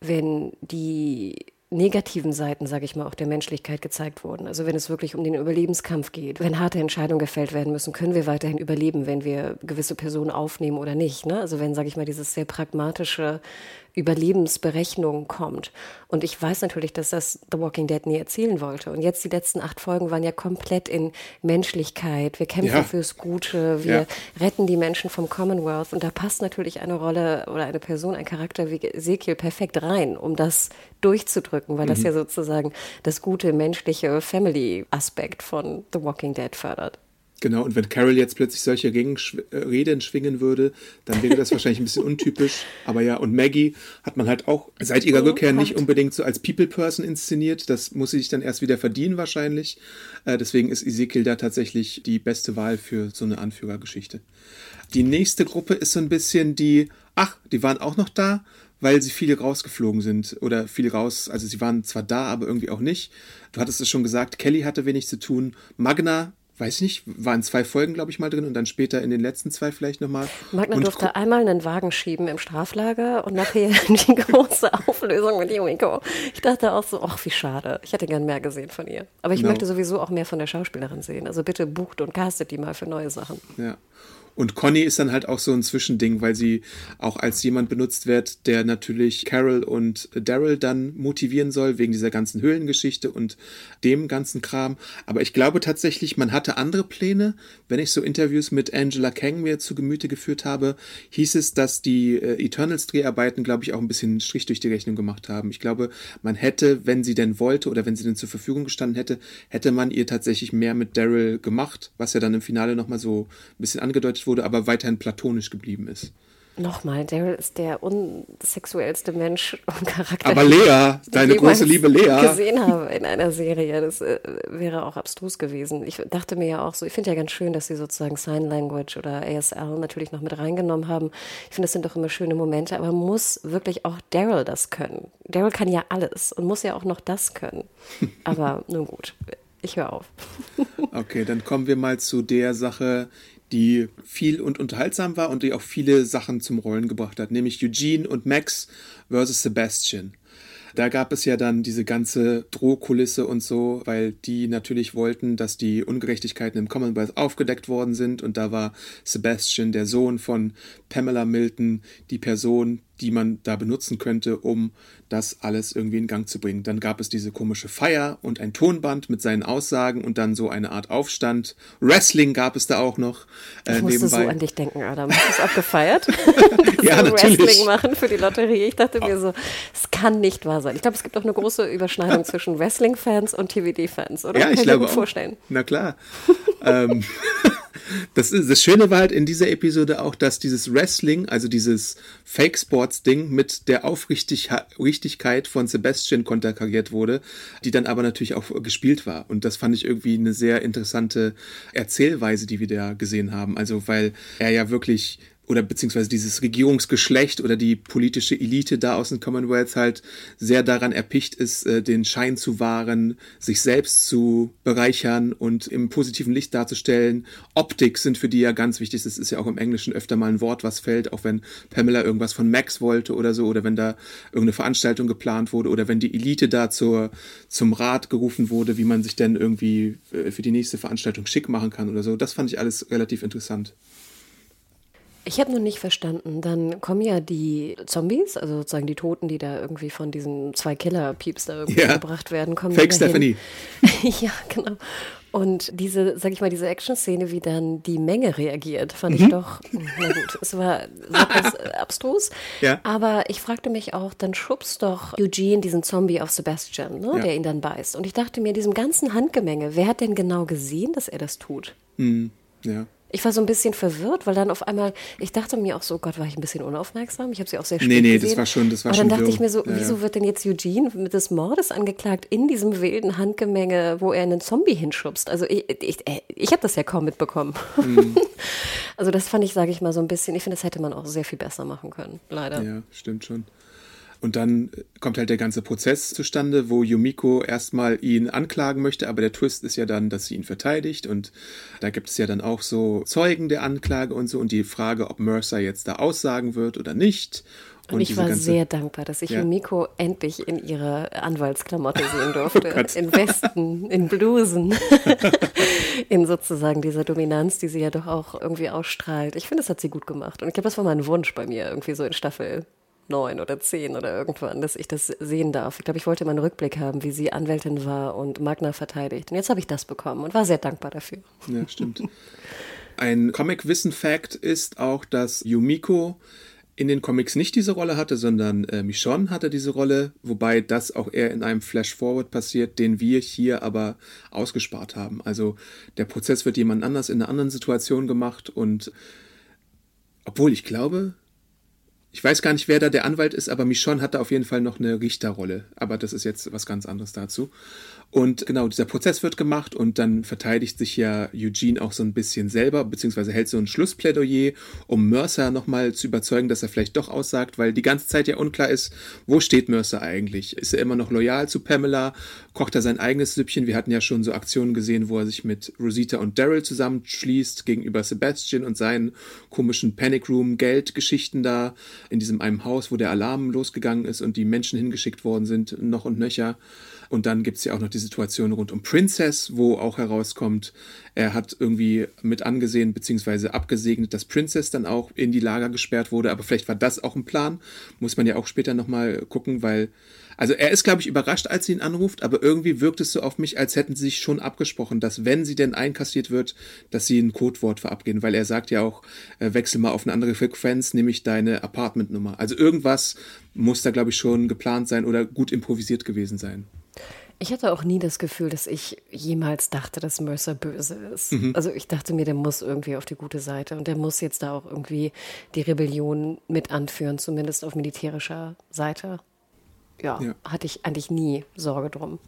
wenn die negativen Seiten, sage ich mal, auch der Menschlichkeit gezeigt wurden. Also wenn es wirklich um den Überlebenskampf geht, wenn harte Entscheidungen gefällt werden müssen, können wir weiterhin überleben, wenn wir gewisse Personen aufnehmen oder nicht. Ne? Also wenn, sage ich mal, dieses sehr pragmatische Überlebensberechnung kommt. Und ich weiß natürlich, dass das The Walking Dead nie erzählen wollte. Und jetzt die letzten acht Folgen waren ja komplett in Menschlichkeit. Wir kämpfen ja. fürs Gute, wir ja. retten die Menschen vom Commonwealth. Und da passt natürlich eine Rolle oder eine Person, ein Charakter wie Ezekiel perfekt rein, um das durchzudrücken, weil mhm. das ja sozusagen das gute menschliche Family-Aspekt von The Walking Dead fördert. Genau, und wenn Carol jetzt plötzlich solche Reden schwingen würde, dann wäre das wahrscheinlich ein bisschen untypisch. Aber ja, und Maggie hat man halt auch seit ihrer oh, Rückkehr nicht unbedingt so als People-Person inszeniert. Das muss sie sich dann erst wieder verdienen wahrscheinlich. Äh, deswegen ist Ezekiel da tatsächlich die beste Wahl für so eine Anführergeschichte. Die nächste Gruppe ist so ein bisschen die, ach, die waren auch noch da, weil sie viele rausgeflogen sind oder viel raus, also sie waren zwar da, aber irgendwie auch nicht. Du hattest es schon gesagt, Kelly hatte wenig zu tun. Magna weiß nicht, waren zwei Folgen, glaube ich, mal drin und dann später in den letzten zwei vielleicht nochmal. Magna und durfte einmal einen Wagen schieben im Straflager und nachher die große Auflösung mit Yumiko. Ich dachte auch so, ach, wie schade. Ich hätte gern mehr gesehen von ihr. Aber ich genau. möchte sowieso auch mehr von der Schauspielerin sehen. Also bitte bucht und castet die mal für neue Sachen. Ja. Und Conny ist dann halt auch so ein Zwischending, weil sie auch als jemand benutzt wird, der natürlich Carol und Daryl dann motivieren soll, wegen dieser ganzen Höhlengeschichte und dem ganzen Kram. Aber ich glaube tatsächlich, man hatte andere Pläne. Wenn ich so Interviews mit Angela Kang mir zu Gemüte geführt habe, hieß es, dass die äh, Eternals-Dreharbeiten, glaube ich, auch ein bisschen Strich durch die Rechnung gemacht haben. Ich glaube, man hätte, wenn sie denn wollte oder wenn sie denn zur Verfügung gestanden hätte, hätte man ihr tatsächlich mehr mit Daryl gemacht, was ja dann im Finale nochmal so ein bisschen angedeutet wurde, aber weiterhin platonisch geblieben ist. Nochmal, Daryl ist der unsexuellste Mensch und Charakter. Aber Lea, deine große Liebe Lea. gesehen habe in einer Serie, das äh, wäre auch abstrus gewesen. Ich dachte mir ja auch so, ich finde ja ganz schön, dass sie sozusagen Sign Language oder ASL natürlich noch mit reingenommen haben. Ich finde, das sind doch immer schöne Momente, aber muss wirklich auch Daryl das können? Daryl kann ja alles und muss ja auch noch das können. Aber nun gut, ich höre auf. okay, dann kommen wir mal zu der Sache, die viel und unterhaltsam war und die auch viele Sachen zum Rollen gebracht hat, nämlich Eugene und Max versus Sebastian. Da gab es ja dann diese ganze Drohkulisse und so, weil die natürlich wollten, dass die Ungerechtigkeiten im Commonwealth aufgedeckt worden sind. Und da war Sebastian, der Sohn von Pamela Milton, die Person, die man da benutzen könnte, um das alles irgendwie in Gang zu bringen. Dann gab es diese komische Feier und ein Tonband mit seinen Aussagen und dann so eine Art Aufstand. Wrestling gab es da auch noch. Äh, ich musste nebenbei. so an dich denken, Adam. Hast du es abgefeiert? ja, natürlich. Wrestling machen für die Lotterie. Ich dachte mir so, es kann nicht wahr sein. Ich glaube, es gibt auch eine große Überschneidung zwischen Wrestling-Fans und TVD-Fans, oder? Ja, ich kann glaube mir vorstellen. Na klar. ähm, das, ist, das Schöne war halt in dieser Episode auch, dass dieses Wrestling, also dieses Fake-Sports-Ding mit der Aufrichtigkeit von Sebastian konterkariert wurde, die dann aber natürlich auch gespielt war. Und das fand ich irgendwie eine sehr interessante Erzählweise, die wir da gesehen haben. Also, weil er ja wirklich oder beziehungsweise dieses Regierungsgeschlecht oder die politische Elite da aus dem Commonwealth halt sehr daran erpicht ist, äh, den Schein zu wahren, sich selbst zu bereichern und im positiven Licht darzustellen. Optik sind für die ja ganz wichtig. Das ist ja auch im Englischen öfter mal ein Wort, was fällt, auch wenn Pamela irgendwas von Max wollte oder so, oder wenn da irgendeine Veranstaltung geplant wurde, oder wenn die Elite da zur, zum Rat gerufen wurde, wie man sich denn irgendwie äh, für die nächste Veranstaltung schick machen kann oder so. Das fand ich alles relativ interessant. Ich habe nur nicht verstanden. Dann kommen ja die Zombies, also sozusagen die Toten, die da irgendwie von diesen zwei Killer-Pieps da irgendwie Ja. gebracht werden, kommen Fake. Stephanie. ja, genau. Und diese, sag ich mal, diese Action-Szene, wie dann die Menge reagiert, fand Mhm. ich doch, na gut, es war etwas abstrus. Ja. Aber ich fragte mich auch, dann schubst doch Eugene diesen Zombie auf Sebastian, ne, Ja. der ihn dann beißt. Und ich dachte mir, diesem ganzen Handgemenge, wer hat denn genau gesehen, dass er das tut? Ja. Ich war so ein bisschen verwirrt, weil dann auf einmal, ich dachte mir auch so, Gott, war ich ein bisschen unaufmerksam? Ich habe sie auch sehr spät Nee, nee, das gesehen. war schon- das war Aber dann schon dachte wirr. ich mir so, wieso wird denn jetzt Eugene mit des Mordes angeklagt in diesem wilden Handgemenge, wo er einen Zombie hinschubst? Also ich, ich, äh, ich habe das ja kaum mitbekommen. Mhm. also das fand ich, sage ich mal, so ein bisschen, ich finde, das hätte man auch sehr viel besser machen können, leider. Ja, stimmt schon. Und dann kommt halt der ganze Prozess zustande, wo Yumiko erstmal ihn anklagen möchte, aber der Twist ist ja dann, dass sie ihn verteidigt und da gibt es ja dann auch so Zeugen der Anklage und so und die Frage, ob Mercer jetzt da aussagen wird oder nicht. Und, ich diese war ganze- sehr dankbar, dass ich Ja. Oh Yumiko endlich in ihrer Anwaltsklamotte sehen durfte. Gott. in Westen, in Blusen. in sozusagen dieser Dominanz, die sie ja doch auch irgendwie ausstrahlt. Ich finde, das hat sie gut gemacht. Und ich glaube, das war mein Wunsch bei mir, irgendwie so in Staffel neun oder zehn oder irgendwann, dass ich das sehen darf. Ich glaube, ich wollte mal einen Rückblick haben, wie sie Anwältin war und Magna verteidigt. Und jetzt habe ich das bekommen und war sehr dankbar dafür. Ja, stimmt. Ein Comic-Wissen-Fact ist auch, dass Yumiko in den Comics nicht diese Rolle hatte, sondern äh, Michonne hatte diese Rolle, wobei das auch eher in einem Flash-Forward passiert, den wir hier aber ausgespart haben. Also der Prozess wird jemand anders in einer anderen Situation gemacht und obwohl ich glaube, ich weiß gar nicht, wer da der Anwalt ist, aber Michonne hatte auf jeden Fall noch eine Richterrolle. Aber das ist jetzt was ganz anderes dazu. Und genau, dieser Prozess wird gemacht und dann verteidigt sich ja Eugene auch so ein bisschen selber, beziehungsweise hält so ein Schlussplädoyer, um Mercer nochmal zu überzeugen, dass er vielleicht doch aussagt, weil die ganze Zeit ja unklar ist, wo steht Mercer eigentlich? Ist er immer noch loyal zu Pamela? Kocht er sein eigenes Süppchen? Wir hatten ja schon so Aktionen gesehen, wo er sich mit Rosita und Daryl zusammenschließt gegenüber Sebastian und seinen komischen Panic Room Geldgeschichten da in diesem einem Haus, wo der Alarm losgegangen ist und die Menschen hingeschickt worden sind, noch und nöcher. Und dann gibt's ja auch noch die Situation rund um Princess, wo auch herauskommt, er hat irgendwie mit angesehen bzw. abgesegnet, dass Princess dann auch in die Lager gesperrt wurde. Aber vielleicht war das auch ein Plan. Muss man ja auch später nochmal gucken, weil. Also er ist, glaube ich, überrascht, als sie ihn anruft, aber irgendwie wirkt es so auf mich, als hätten sie sich schon abgesprochen, dass wenn sie denn einkassiert wird, dass sie ein Codewort verabgehen, weil er sagt ja auch, äh, wechsel mal auf eine andere Frequenz, nämlich deine Apartmentnummer. Also irgendwas muss da, glaube ich, schon geplant sein oder gut improvisiert gewesen sein. Ich hatte auch nie das Gefühl, dass ich jemals dachte, dass Mercer böse ist. Mhm. Also ich dachte mir, der muss irgendwie auf die gute Seite und der muss jetzt da auch irgendwie die Rebellion mit anführen, zumindest auf militärischer Seite. Ja, Ja. hatte ich eigentlich nie Sorge drum.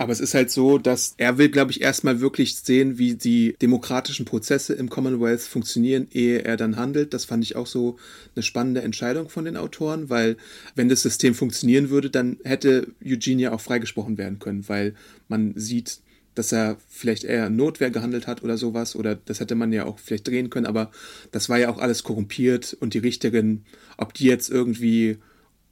Aber es ist halt so, dass er will, glaube ich, erstmal wirklich sehen, wie die demokratischen Prozesse im Commonwealth funktionieren, ehe er dann handelt. Das fand ich auch so eine spannende Entscheidung von den Autoren, weil wenn das System funktionieren würde, dann hätte Eugene ja auch freigesprochen werden können, weil man sieht, dass er vielleicht eher Notwehr gehandelt hat oder sowas, oder das hätte man ja auch vielleicht drehen können, aber das war ja auch alles korrumpiert und die Richterin, ob die jetzt irgendwie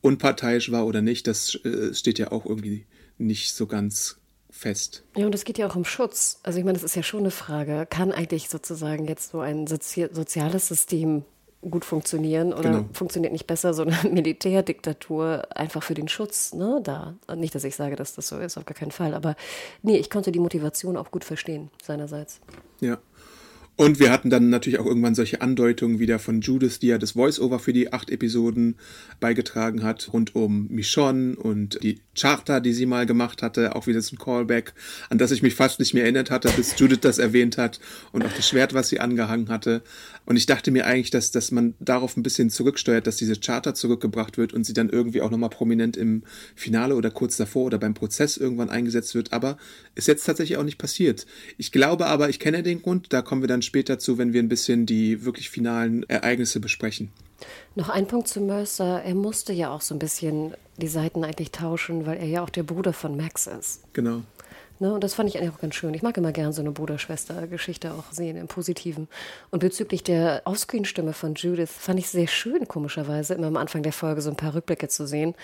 unparteiisch war oder nicht, das äh, steht ja auch irgendwie nicht so ganz fest. Ja, und es geht ja auch um Schutz. Also ich meine, das ist ja schon eine Frage. Kann eigentlich sozusagen jetzt so ein sozi soziales System gut funktionieren oder Genau. funktioniert nicht besser so eine Militärdiktatur einfach für den Schutz ne, da? Nicht, dass ich sage, dass das so ist, auf gar keinen Fall. Aber nee, ich konnte die Motivation auch gut verstehen seinerseits. Ja. Und wir hatten dann natürlich auch irgendwann solche Andeutungen wieder von Judith, die ja das Voice-Over für die acht Episoden beigetragen hat, rund um Michonne und die Charta, die sie mal gemacht hatte, auch wieder so ein Callback, an das ich mich fast nicht mehr erinnert hatte, bis Judith das erwähnt hat und auch das Schwert, was sie angehangen hatte. Und ich dachte mir eigentlich, dass, dass man darauf ein bisschen zurücksteuert, dass diese Charta zurückgebracht wird und sie dann irgendwie auch nochmal prominent im Finale oder kurz davor oder beim Prozess irgendwann eingesetzt wird. Aber ist jetzt tatsächlich auch nicht passiert. Ich glaube aber, ich kenne den Grund, da kommen wir dann später zu, wenn wir ein bisschen die wirklich finalen Ereignisse besprechen. Noch ein Punkt zu Mercer. Er musste ja auch so ein bisschen die Seiten eigentlich tauschen, weil er ja auch der Bruder von Max ist. Genau. Ne? Und das fand ich eigentlich auch ganz schön. Ich mag immer gern so eine Bruder-Schwester-Geschichte auch sehen im Positiven. Und bezüglich der Offscreen-Stimme von Judith fand ich sehr schön, komischerweise, immer am Anfang der Folge so ein paar Rückblicke zu sehen.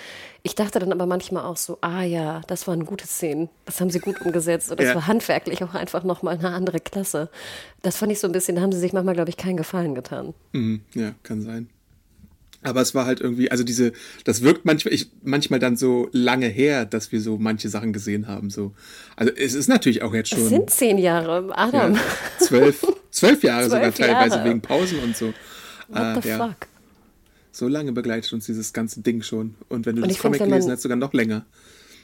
Ich dachte dann aber manchmal auch so, ah ja, das waren gute Szenen. Das haben sie gut umgesetzt. Und das ja. war handwerklich auch einfach nochmal eine andere Klasse. Das fand ich so ein bisschen, da haben sie sich manchmal, glaube ich, keinen Gefallen getan. Mhm, ja, kann sein. Aber es war halt irgendwie, also diese, das wirkt manchmal, ich, manchmal dann so lange her, dass wir so manche Sachen gesehen haben. So. Also es ist natürlich auch jetzt schon. Es sind zehn Jahre, Adam. Ja, zwölf, zwölf Jahre zwölf sogar teilweise Jahre. wegen Pausen und so. What the ja. fuck? So lange begleitet uns dieses ganze Ding schon. Und wenn du und das Comic gelesen hast, sogar noch länger.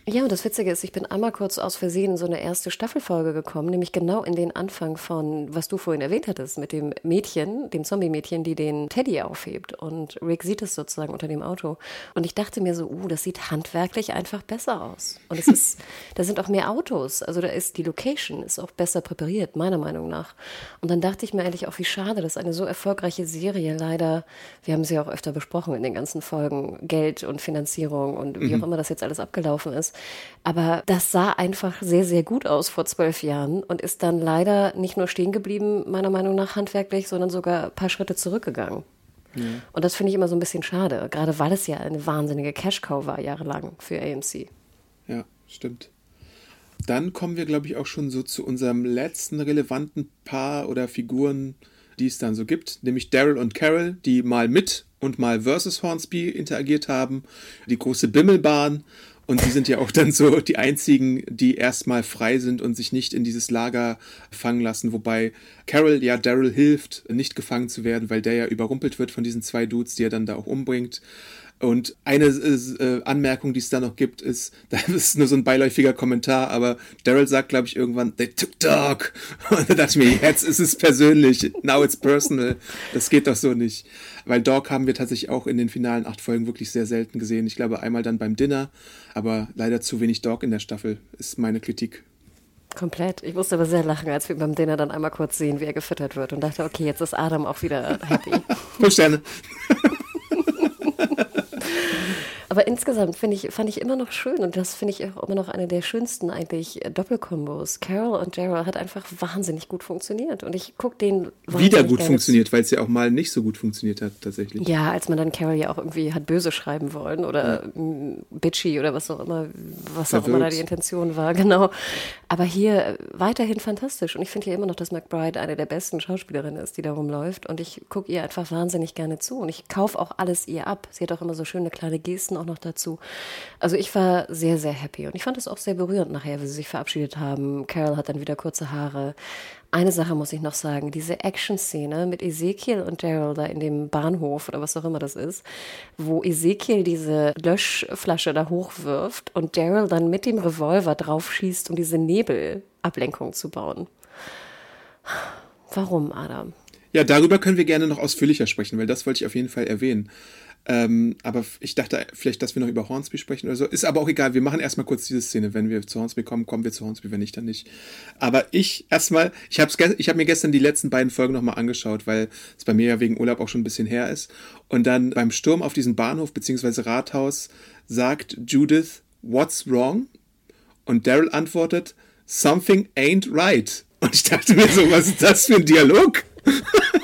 Ja, und das Witzige ist, ich bin einmal kurz aus Versehen in so eine erste Staffelfolge gekommen, nämlich genau in den Anfang von, was du vorhin erwähnt hattest, mit dem Mädchen, dem Zombie-Mädchen, die den Teddy aufhebt. Und Rick sieht es sozusagen unter dem Auto. Und ich dachte mir so, uh, das sieht handwerklich einfach besser aus. Und es ist, da sind auch mehr Autos. Also da ist die Location ist auch besser präpariert, meiner Meinung nach. Und dann dachte ich mir eigentlich auch, wie schade, dass eine so erfolgreiche Serie leider, wir haben sie ja auch öfter besprochen in den ganzen Folgen, Geld und Finanzierung und wie mhm. auch immer das jetzt alles abgelaufen ist, aber das sah einfach sehr, sehr gut aus vor zwölf Jahren und ist dann leider nicht nur stehen geblieben, meiner Meinung nach handwerklich, sondern sogar ein paar Schritte zurückgegangen. Ja. Und das finde ich immer so ein bisschen schade, gerade weil es ja eine wahnsinnige Cash-Cow war jahrelang für AMC. Ja, stimmt. Dann kommen wir, glaube ich, auch schon so zu unserem letzten relevanten Paar oder Figuren, die es dann so gibt, nämlich Daryl und Carol, die mal mit und mal versus Hornsby interagiert haben, die große Bimmelbahn und die sind ja auch dann so die einzigen, die erstmal frei sind und sich nicht in dieses Lager fangen lassen. Wobei Carol ja Daryl hilft, nicht gefangen zu werden, weil der ja überrumpelt wird von diesen zwei Dudes, die er dann da auch umbringt. Und eine äh, Anmerkung, die es da noch gibt, ist, das ist nur so ein beiläufiger Kommentar, aber Daryl sagt, glaube ich, irgendwann, they took dog. Und da dachte ich mir, jetzt ist es persönlich, now it's personal. Das geht doch so nicht. Weil Dog haben wir tatsächlich auch in den finalen acht Folgen wirklich sehr selten gesehen. Ich glaube, einmal dann beim Dinner, aber leider zu wenig Dog in der Staffel, ist meine Kritik. Komplett. Ich musste aber sehr lachen, als wir beim Dinner dann einmal kurz sehen, wie er gefüttert wird und dachte, okay, jetzt ist Adam auch wieder happy. Fünf Sterne. Aber insgesamt finde ich, fand ich immer noch schön und das finde ich auch immer noch eine der schönsten eigentlich äh, Doppelkombos. Carol und Daryl hat einfach wahnsinnig gut funktioniert und ich gucke den wieder gut funktioniert, weil es ja auch mal nicht so gut funktioniert hat tatsächlich. Ja, als man dann Carol ja auch irgendwie hat böse schreiben wollen oder ja. bitchy oder was auch immer, was Verwirrt. auch immer da die Intention war, genau. Aber hier äh, weiterhin fantastisch und ich finde ja immer noch, dass McBride eine der besten Schauspielerinnen ist, die da rumläuft und ich gucke ihr einfach wahnsinnig gerne zu und ich kaufe auch alles ihr ab. Sie hat auch immer so schöne kleine Gesten auch noch dazu. Also ich war sehr, sehr happy und ich fand es auch sehr berührend nachher, wie sie sich verabschiedet haben. Carol hat dann wieder kurze Haare. Eine Sache muss ich noch sagen, diese Action-Szene mit Ezekiel und Daryl da in dem Bahnhof oder was auch immer das ist, wo Ezekiel diese Löschflasche da hochwirft und Daryl dann mit dem Revolver draufschießt, um diese Nebelablenkung zu bauen. Warum, Adam? Ja, darüber können wir gerne noch ausführlicher sprechen, weil das wollte ich auf jeden Fall erwähnen. Ähm, aber ich dachte vielleicht, dass wir noch über Hornsby sprechen oder so. Ist aber auch egal. Wir machen erstmal kurz diese Szene. Wenn wir zu Hornsby kommen, kommen wir zu Hornsby. Wenn nicht, dann nicht. Aber ich erstmal, ich habe ich hab mir gestern die letzten beiden Folgen nochmal angeschaut, weil es bei mir ja wegen Urlaub auch schon ein bisschen her ist. Und dann beim Sturm auf diesen Bahnhof bzw. Rathaus sagt Judith, What's wrong? Und Daryl antwortet, Something ain't right. Und ich dachte mir so, was ist das für ein Dialog?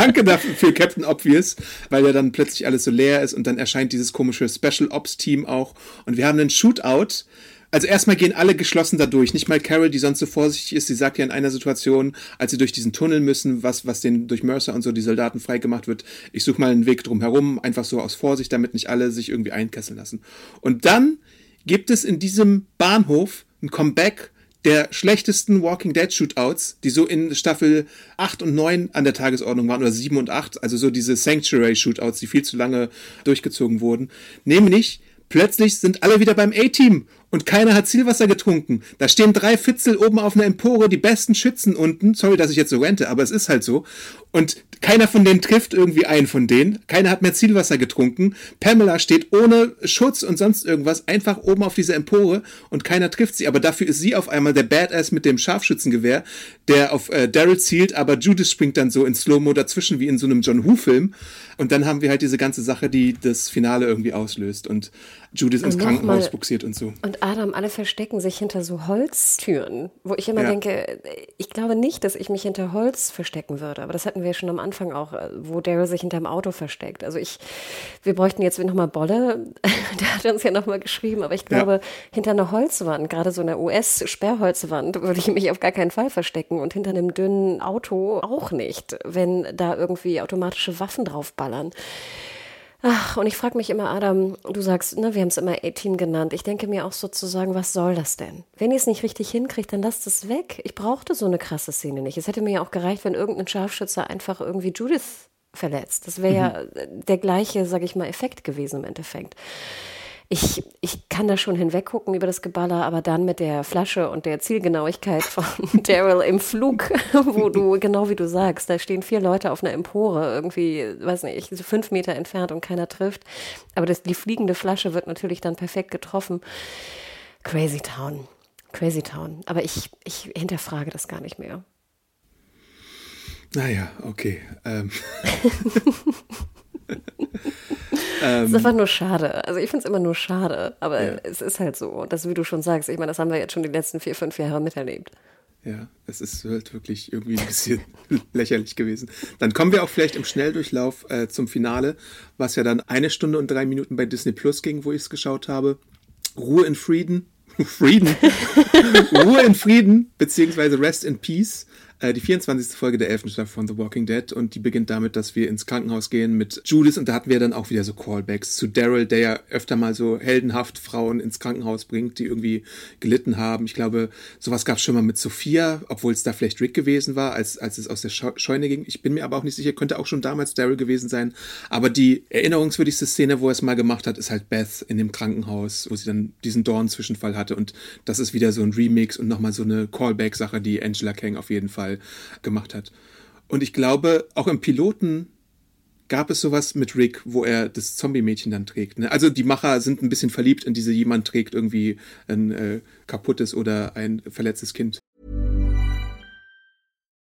Danke dafür für Captain Obvious, weil ja dann plötzlich alles so leer ist und dann erscheint dieses komische Special Ops Team auch und wir haben einen Shootout. Also erstmal gehen alle geschlossen da durch. Nicht mal Carol, die sonst so vorsichtig ist. Sie sagt ja in einer Situation, als sie durch diesen Tunnel müssen, was, was den durch Mercer und so die Soldaten freigemacht wird, ich suche mal einen Weg drum herum, einfach so aus Vorsicht, damit nicht alle sich irgendwie einkesseln lassen. Und dann gibt es in diesem Bahnhof ein Comeback der schlechtesten Walking Dead Shootouts, die so in Staffel 8 und 9 an der Tagesordnung waren, oder 7 und 8, also so diese Sanctuary Shootouts, die viel zu lange durchgezogen wurden. Nämlich, plötzlich sind alle wieder beim A-Team und keiner hat Zielwasser getrunken. Da stehen drei Fitzel oben auf einer Empore, die besten Schützen unten. Sorry, dass ich jetzt so rente, aber es ist halt so. Und keiner von denen trifft irgendwie einen von denen. Keiner hat mehr Zielwasser getrunken. Pamela steht ohne Schutz und sonst irgendwas einfach oben auf dieser Empore und keiner trifft sie. Aber dafür ist sie auf einmal der Badass mit dem Scharfschützengewehr, der auf äh, Daryl zielt, aber Judith springt dann so in Slow-Mo dazwischen wie in so einem John Who-Film. Und dann haben wir halt diese ganze Sache, die das Finale irgendwie auslöst und Judith ins Krankenhaus mal, buxiert und so. Und Adam, alle verstecken sich hinter so Holztüren, wo ich immer Ja. denke, ich glaube nicht, dass ich mich hinter Holz verstecken würde. Aber das hatten wir schon am Anfang auch, äh, wo Daryl sich hinterm Auto versteckt. Also ich, wir bräuchten jetzt nochmal Bolle. Der hat uns ja nochmal geschrieben, aber ich glaube, hinter einer Holzwand, gerade so einer US-Sperrholzwand, würde ich mich auf gar keinen Fall verstecken und hinter einem dünnen Auto auch nicht, wenn da irgendwie automatische Waffen draufballern. Ach, und ich frage mich immer, Adam, du sagst, ne, wir haben es immer A-Team genannt. Ich denke mir auch sozusagen, was soll das denn? Wenn ihr es nicht richtig hinkriegt, dann lasst es weg. Ich brauchte so eine krasse Szene nicht. Es hätte mir ja auch gereicht, wenn irgendein Scharfschütze einfach irgendwie Judith verletzt. Das wäre ja der gleiche, sag ich mal, Effekt gewesen im Endeffekt. Ich, ich kann da schon hinweggucken über das Geballer, aber dann mit der Flasche und der Zielgenauigkeit von Daryl im Flug, wo du, genau wie du sagst, da stehen vier Leute auf einer Empore, irgendwie, weiß nicht, fünf Meter entfernt und keiner trifft. Aber das, die fliegende Flasche wird natürlich dann perfekt getroffen. Crazy Town. Crazy Town. Aber ich, ich hinterfrage das gar nicht mehr. Naja, okay. Ähm, Es ist einfach nur schade. Also ich finde es immer nur schade. Aber Ja. es ist halt so. Das, wie du schon sagst, ich meine, das haben wir jetzt schon die letzten vier, fünf Jahre miterlebt. ja, es ist halt wirklich irgendwie ein bisschen lächerlich gewesen. Dann kommen wir auch vielleicht im Schnelldurchlauf äh, zum Finale, was ja dann eine Stunde und drei Minuten bei Disney Plus ging, wo ich es geschaut habe. Ruhe in Frieden. Frieden. Ruhe in Frieden, beziehungsweise Rest in Peace. Äh, die 24. Folge der 11. Staffel von The Walking Dead und die beginnt damit, dass wir ins Krankenhaus gehen mit Judith und da hatten wir dann auch wieder so Callbacks zu Daryl, der ja öfter mal so heldenhaft Frauen ins Krankenhaus bringt, die irgendwie gelitten haben. Ich glaube, sowas gab es schon mal mit Sophia, obwohl es da vielleicht Rick gewesen war, als, als es aus der Scheu- Scheune ging. Ich bin mir aber auch nicht sicher, könnte auch schon damals Daryl gewesen sein. Aber die erinnerungswürdigste Szene, wo er es mal gemacht hat, ist halt Beth in dem Krankenhaus, wo sie dann diesen Dorn-Zwischenfall hatte und das ist wieder so ein Remix und nochmal so eine Callback-Sache, die Angela Kang auf jeden Fall gemacht hat. Und ich glaube, auch im Piloten gab es sowas mit Rick, wo er das Zombie-Mädchen dann trägt. Ne? Also die Macher sind ein bisschen verliebt in diese, jemand trägt irgendwie ein äh, kaputtes oder ein verletztes Kind.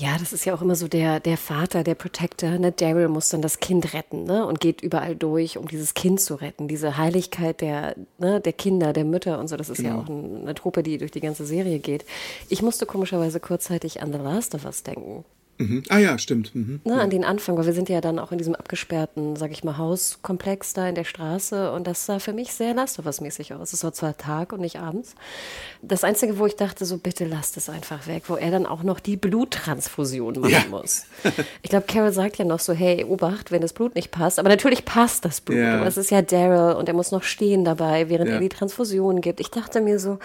Ja, das ist ja auch immer so der, der Vater, der Protector. Ne? Daryl muss dann das Kind retten ne? und geht überall durch, um dieses Kind zu retten. Diese Heiligkeit der, ne, der Kinder, der Mütter und so, das ist ja auch ein, eine Truppe, die durch die ganze Serie geht. Ich musste komischerweise kurzzeitig an The Last of Us denken. Mhm. Ah ja, stimmt. Mhm. Ne, an den Anfang, weil wir sind ja dann auch in diesem abgesperrten, sag ich mal, Hauskomplex da in der Straße und das sah für mich sehr Last of Us-mäßig aus. Es war zwar Tag und nicht abends. Das Einzige, wo ich dachte, so bitte lasst es einfach weg, wo er dann auch noch die Bluttransfusion machen Ja. muss. Ich glaube, Carol sagt ja noch so, hey, Obacht, wenn das Blut nicht passt. Aber natürlich passt das Blut. Ja. Aber es ist ja Daryl und er muss noch stehen dabei, während Ja. er die Transfusion gibt. Ich dachte mir so,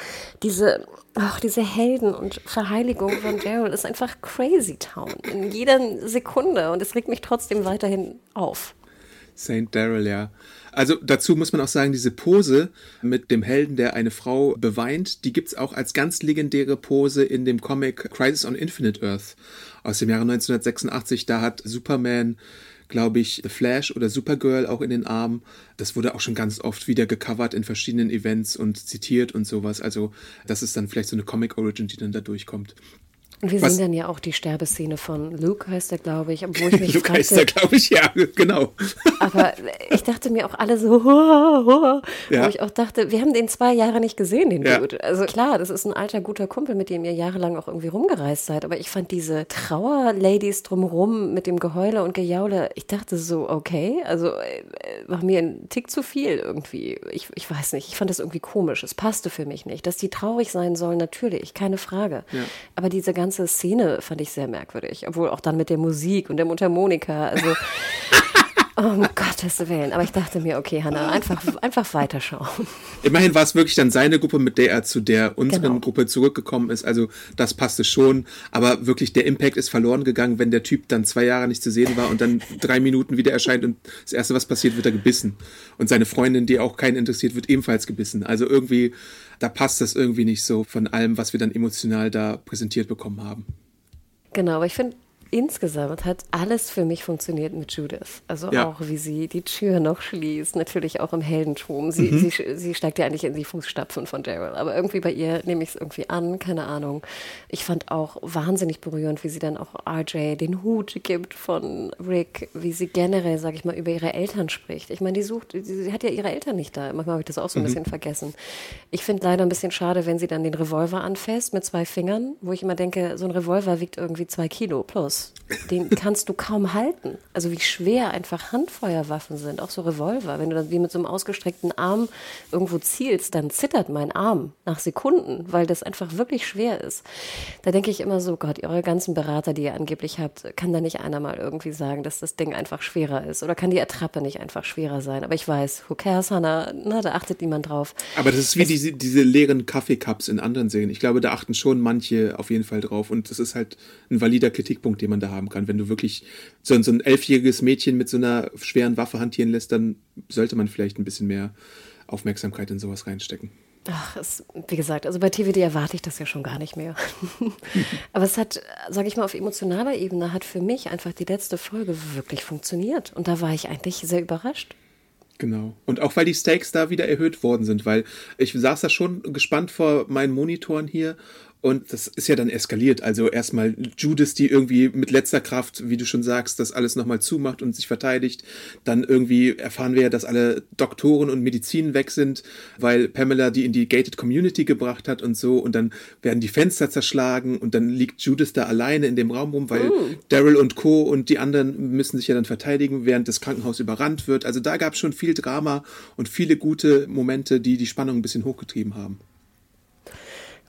diese, ach, diese Helden und Verheiligung von Daryl ist einfach crazy town. In jeder Sekunde. Und es regt mich trotzdem weiterhin auf. Saint Daryl, ja. Also dazu muss man auch sagen, diese Pose mit dem Helden, der eine Frau beweint, die gibt's auch als ganz legendäre Pose in dem Comic Crisis on Infinite Earth aus dem Jahre 1986. Da hat Superman, glaube ich, The Flash oder Supergirl auch in den Armen. Das wurde auch schon ganz oft wieder gecovert in verschiedenen Events und zitiert und sowas. Also das ist dann vielleicht so eine Comic-Origin, die dann da durchkommt. Und wir Was- sehen dann ja auch die Sterbeszene von Luke, heißt er, glaube ich. Obwohl ich mich Luke heißt fragte, er, glaube ich, ja, genau. Aber ich dachte mir auch alle so, hoa, hoa, Ja. wo ich auch dachte, wir haben den zwei Jahre nicht gesehen, den Ja. Dude. Also klar, das ist ein alter, guter Kumpel, mit dem ihr jahrelang auch irgendwie rumgereist seid. Aber ich fand diese Trauer-Ladies drumherum mit dem Geheule und Gejaule, ich dachte so, okay, also äh, war mir ein Tick zu viel irgendwie. Ich, ich weiß nicht, ich fand das irgendwie komisch. Es passte für mich nicht. Dass die traurig sein sollen, natürlich, keine Frage. Aber diese ganze Szene fand ich sehr merkwürdig. Obwohl auch dann mit der Musik und der Mundharmonika, also Um Gottes Willen. Aber ich dachte mir, okay, Hannah, einfach, einfach weiterschauen. Immerhin war es wirklich dann seine Gruppe, mit der er zu der unseren Genau. Gruppe zurückgekommen ist. Also das passte schon. Aber wirklich der Impact ist verloren gegangen, wenn der Typ dann zwei Jahre nicht zu sehen war und dann drei Minuten wieder erscheint und das Erste, was passiert, wird er gebissen. Und seine Freundin, die auch keinen interessiert, wird ebenfalls gebissen. Also irgendwie, da passt das irgendwie nicht so von allem, was wir dann emotional da präsentiert bekommen haben. Genau, aber ich finde, insgesamt hat alles für mich funktioniert mit Judith. Also Ja. auch, wie sie die Tür noch schließt, natürlich auch im Heldentum. Sie, Mhm. sie, sie steigt ja eigentlich in die Fußstapfen von Daryl, aber irgendwie bei ihr nehme ich es irgendwie an, keine Ahnung. Ich fand auch wahnsinnig berührend, wie sie dann auch RJ den Hut gibt von Rick, wie sie generell, sag ich mal, über ihre Eltern spricht. Ich meine, die sucht, sie, sie hat ja ihre Eltern nicht da. Manchmal habe ich das auch so ein bisschen vergessen. Ich finde leider ein bisschen schade, wenn sie dann den Revolver anfasst mit zwei Fingern, wo ich immer denke, so ein Revolver wiegt irgendwie zwei Kilo plus. Den kannst du kaum halten. Also wie schwer einfach Handfeuerwaffen sind, auch so Revolver. Wenn du dann wie mit so einem ausgestreckten Arm irgendwo zielst, dann zittert mein Arm nach Sekunden, weil das einfach wirklich schwer ist. Da denke ich immer so, Gott, eure ganzen Berater, die ihr angeblich habt, kann da nicht einer mal irgendwie sagen, dass das Ding einfach schwerer ist? Oder kann die Attrappe nicht einfach schwerer sein? Aber ich weiß, who cares, Hannah? Na, da achtet niemand drauf. Aber das ist wie diese, diese leeren Kaffeecups in anderen Serien. Ich glaube, da achten schon manche auf jeden Fall drauf. Und das ist halt ein valider Kritikpunkt, den man da haben kann. Wenn du wirklich so, ein- so ein elfjähriges Mädchen mit so einer schweren Waffe hantieren lässt, dann sollte man vielleicht ein bisschen mehr Aufmerksamkeit in sowas reinstecken. Ach, es, wie gesagt, also bei TVD erwarte ich das ja schon gar nicht mehr. Aber es hat, sage ich mal, auf emotionaler Ebene hat für mich einfach die letzte Folge wirklich funktioniert. Und da war ich eigentlich sehr überrascht. Genau. Und auch weil die Stakes da wieder erhöht worden sind, weil ich saß da schon gespannt vor meinen Monitoren hier und das ist ja dann eskaliert. Also erstmal Judith, die irgendwie mit letzter Kraft, wie du schon sagst, das alles nochmal zumacht und sich verteidigt. Dann irgendwie erfahren wir ja, dass alle Doktoren und Medizin weg sind, weil Pamela die in die Gated Community gebracht hat und so. Und dann werden die Fenster zerschlagen und dann liegt Judith da alleine in dem Raum rum, weil Daryl und Co. und die anderen müssen sich ja dann verteidigen, während das Krankenhaus überrannt wird. Also da gab es schon viel Drama und viele gute Momente, die die Spannung ein bisschen hochgetrieben haben.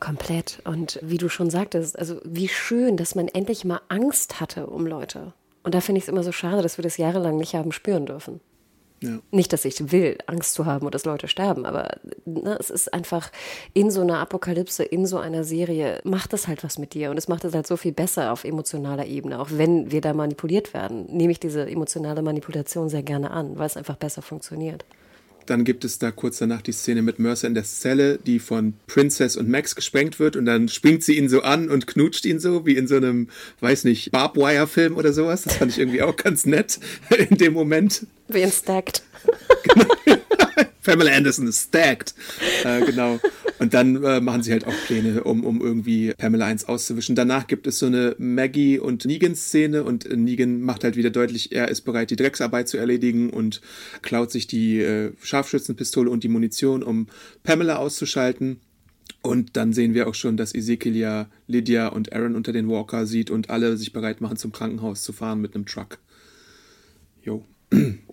Komplett. Und wie du schon sagtest, also wie schön, dass man endlich mal Angst hatte um Leute. Und da finde ich es immer so schade, dass wir das jahrelang nicht haben spüren dürfen. Ja. Nicht, dass ich will, Angst zu haben und dass Leute sterben, aber ne, es ist einfach in so einer Apokalypse, in so einer Serie, macht das halt was mit dir. Und es macht es halt so viel besser auf emotionaler Ebene, auch wenn wir da manipuliert werden. Nehme ich diese emotionale Manipulation sehr gerne an, weil es einfach besser funktioniert. Dann gibt es da kurz danach die Szene mit Mercer in der Zelle, die von Princess und Max gesprengt wird und dann springt sie ihn so an und knutscht ihn so, wie in so einem, weiß nicht, Barbwire-Film oder sowas. Das fand ich irgendwie auch ganz nett in dem Moment. Wie in Stacked. Pamela Anderson ist stacked. Äh, genau. Und dann äh, machen sie halt auch Pläne, um, um irgendwie Pamela 1 auszuwischen. Danach gibt es so eine Maggie und Negan-Szene und äh, Negan macht halt wieder deutlich, er ist bereit, die Drecksarbeit zu erledigen und klaut sich die äh, Scharfschützenpistole und die Munition, um Pamela auszuschalten. Und dann sehen wir auch schon, dass Ezekiel ja Lydia und Aaron unter den Walker sieht und alle sich bereit machen, zum Krankenhaus zu fahren mit einem Truck. Jo.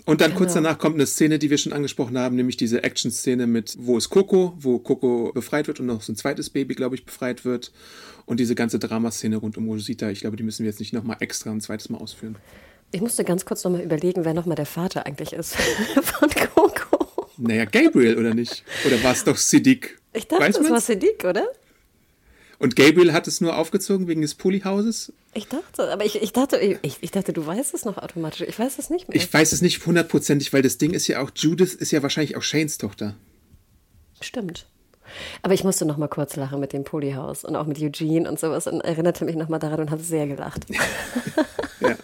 Und dann kurz Genau. danach kommt eine Szene, die wir schon angesprochen haben, nämlich diese Action-Szene mit Wo ist Coco, wo Coco befreit wird und noch so ein zweites Baby, glaube ich, befreit wird. Und diese ganze Dramaszene rund um Rosita, ich glaube, die müssen wir jetzt nicht nochmal extra ein zweites Mal ausführen. Ich musste ganz kurz nochmal überlegen, wer nochmal der Vater eigentlich ist von Coco. Naja, Gabriel, oder nicht? Oder war es doch Siddiq? Ich dachte, Weiß das war? Siddiq, oder? Und Gabriel hat es nur aufgezogen wegen des Polyhauses? Ich dachte, aber ich, ich dachte, ich, ich dachte, du weißt es noch automatisch. Ich weiß es nicht mehr. Ich weiß es nicht hundertprozentig, weil das Ding ist ja auch, Judith ist ja wahrscheinlich auch Shanes Tochter. Stimmt. Aber ich musste noch mal kurz lachen mit dem Polyhaus und auch mit Eugene und sowas und erinnerte mich noch mal daran und habe sehr gelacht. Ja.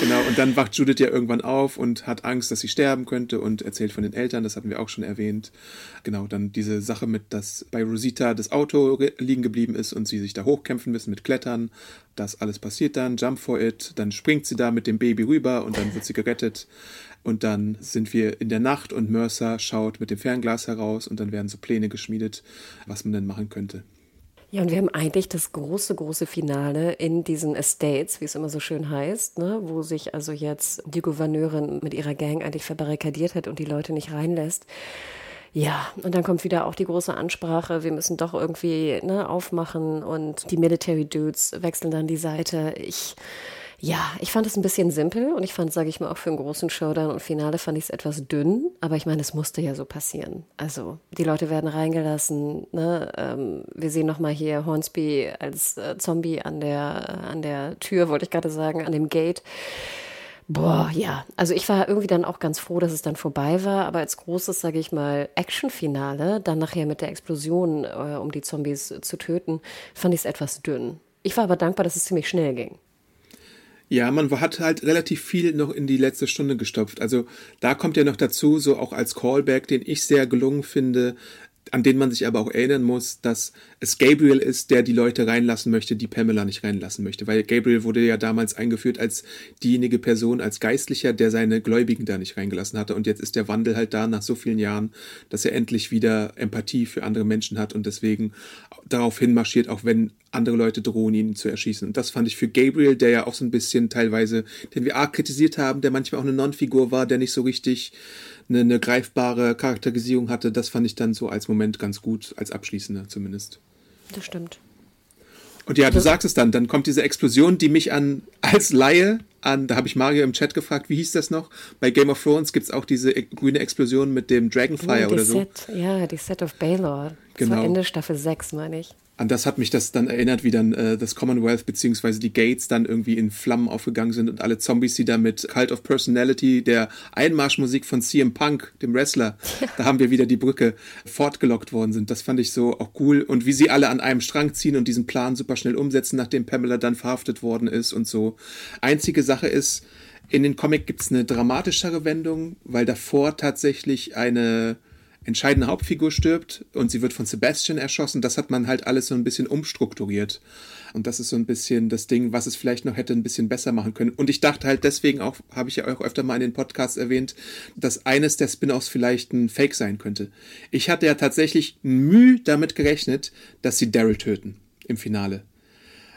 Genau, und dann wacht Judith ja irgendwann auf und hat Angst, dass sie sterben könnte und erzählt von den Eltern, das hatten wir auch schon erwähnt. Genau, dann diese Sache mit, dass bei Rosita das Auto liegen geblieben ist und sie sich da hochkämpfen müssen mit Klettern. Das alles passiert dann, Jump for it, dann springt sie da mit dem Baby rüber und dann wird sie gerettet. Und dann sind wir in der Nacht und Mercer schaut mit dem Fernglas heraus und dann werden so Pläne geschmiedet, was man denn machen könnte. Ja, und wir haben eigentlich das große, große Finale in diesen Estates, wie es immer so schön heißt, ne, wo sich also jetzt die Gouverneurin mit ihrer Gang eigentlich verbarrikadiert hat und die Leute nicht reinlässt. Ja, und dann kommt wieder auch die große Ansprache, wir müssen doch irgendwie ne, aufmachen und die Military Dudes wechseln dann die Seite. Ich, Ja, ich fand es ein bisschen simpel und ich fand, sage ich mal, auch für einen großen Showdown und Finale fand ich es etwas dünn, aber ich meine, es musste ja so passieren. Also die Leute werden reingelassen. Ne? Ähm, wir sehen nochmal hier Hornsby als äh, Zombie an der, an der Tür, wollte ich gerade sagen, an dem Gate. Boah, ja. Also ich war irgendwie dann auch ganz froh, dass es dann vorbei war, aber als großes, sage ich mal, Actionfinale, dann nachher mit der Explosion, äh, um die Zombies zu töten, fand ich es etwas dünn. Ich war aber dankbar, dass es ziemlich schnell ging. Ja, man hat halt relativ viel noch in die letzte Stunde gestopft. Also da kommt ja noch dazu, so auch als Callback, den ich sehr gelungen finde, an den man sich aber auch erinnern muss, dass es Gabriel ist, der die Leute reinlassen möchte, die Pamela nicht reinlassen möchte. Weil Gabriel wurde ja damals eingeführt als diejenige Person, als Geistlicher, der seine Gläubigen da nicht reingelassen hatte. Und jetzt ist der Wandel halt da nach so vielen Jahren, dass er endlich wieder Empathie für andere Menschen hat und deswegen darauf hinmarschiert, auch wenn andere Leute drohen, ihn zu erschießen. Und das fand ich für Gabriel, der ja auch so ein bisschen teilweise, den wir arg kritisiert haben, der manchmal auch eine Non-Figur war, der nicht so richtig eine, eine greifbare Charakterisierung hatte, das fand ich dann so als Moment ganz gut, als abschließender zumindest. Das stimmt. Und ja, du sagst es dann, dann kommt diese Explosion, die mich an als Laie an, da habe ich Mario im Chat gefragt, wie hieß das noch? Bei Game of Thrones gibt es auch diese grüne Explosion mit dem Dragonfire ja, oder so. Set, ja, die Set of Baylor. Das genau. Ende Staffel 6, meine ich an das hat mich das dann erinnert, wie dann äh, das Commonwealth beziehungsweise die Gates dann irgendwie in Flammen aufgegangen sind und alle Zombies, die da mit Cult of Personality, der Einmarschmusik von CM Punk, dem Wrestler, ja. da haben wir wieder die Brücke fortgelockt worden sind. Das fand ich so auch cool und wie sie alle an einem Strang ziehen und diesen Plan super schnell umsetzen, nachdem Pamela dann verhaftet worden ist und so. Einzige Sache ist, in den Comic gibt's eine dramatischere Wendung, weil davor tatsächlich eine entscheidende Hauptfigur stirbt und sie wird von Sebastian erschossen. Das hat man halt alles so ein bisschen umstrukturiert. Und das ist so ein bisschen das Ding, was es vielleicht noch hätte ein bisschen besser machen können. Und ich dachte halt deswegen auch, habe ich ja auch öfter mal in den Podcasts erwähnt, dass eines der Spin-offs vielleicht ein Fake sein könnte. Ich hatte ja tatsächlich Mühe damit gerechnet, dass sie Daryl töten im Finale.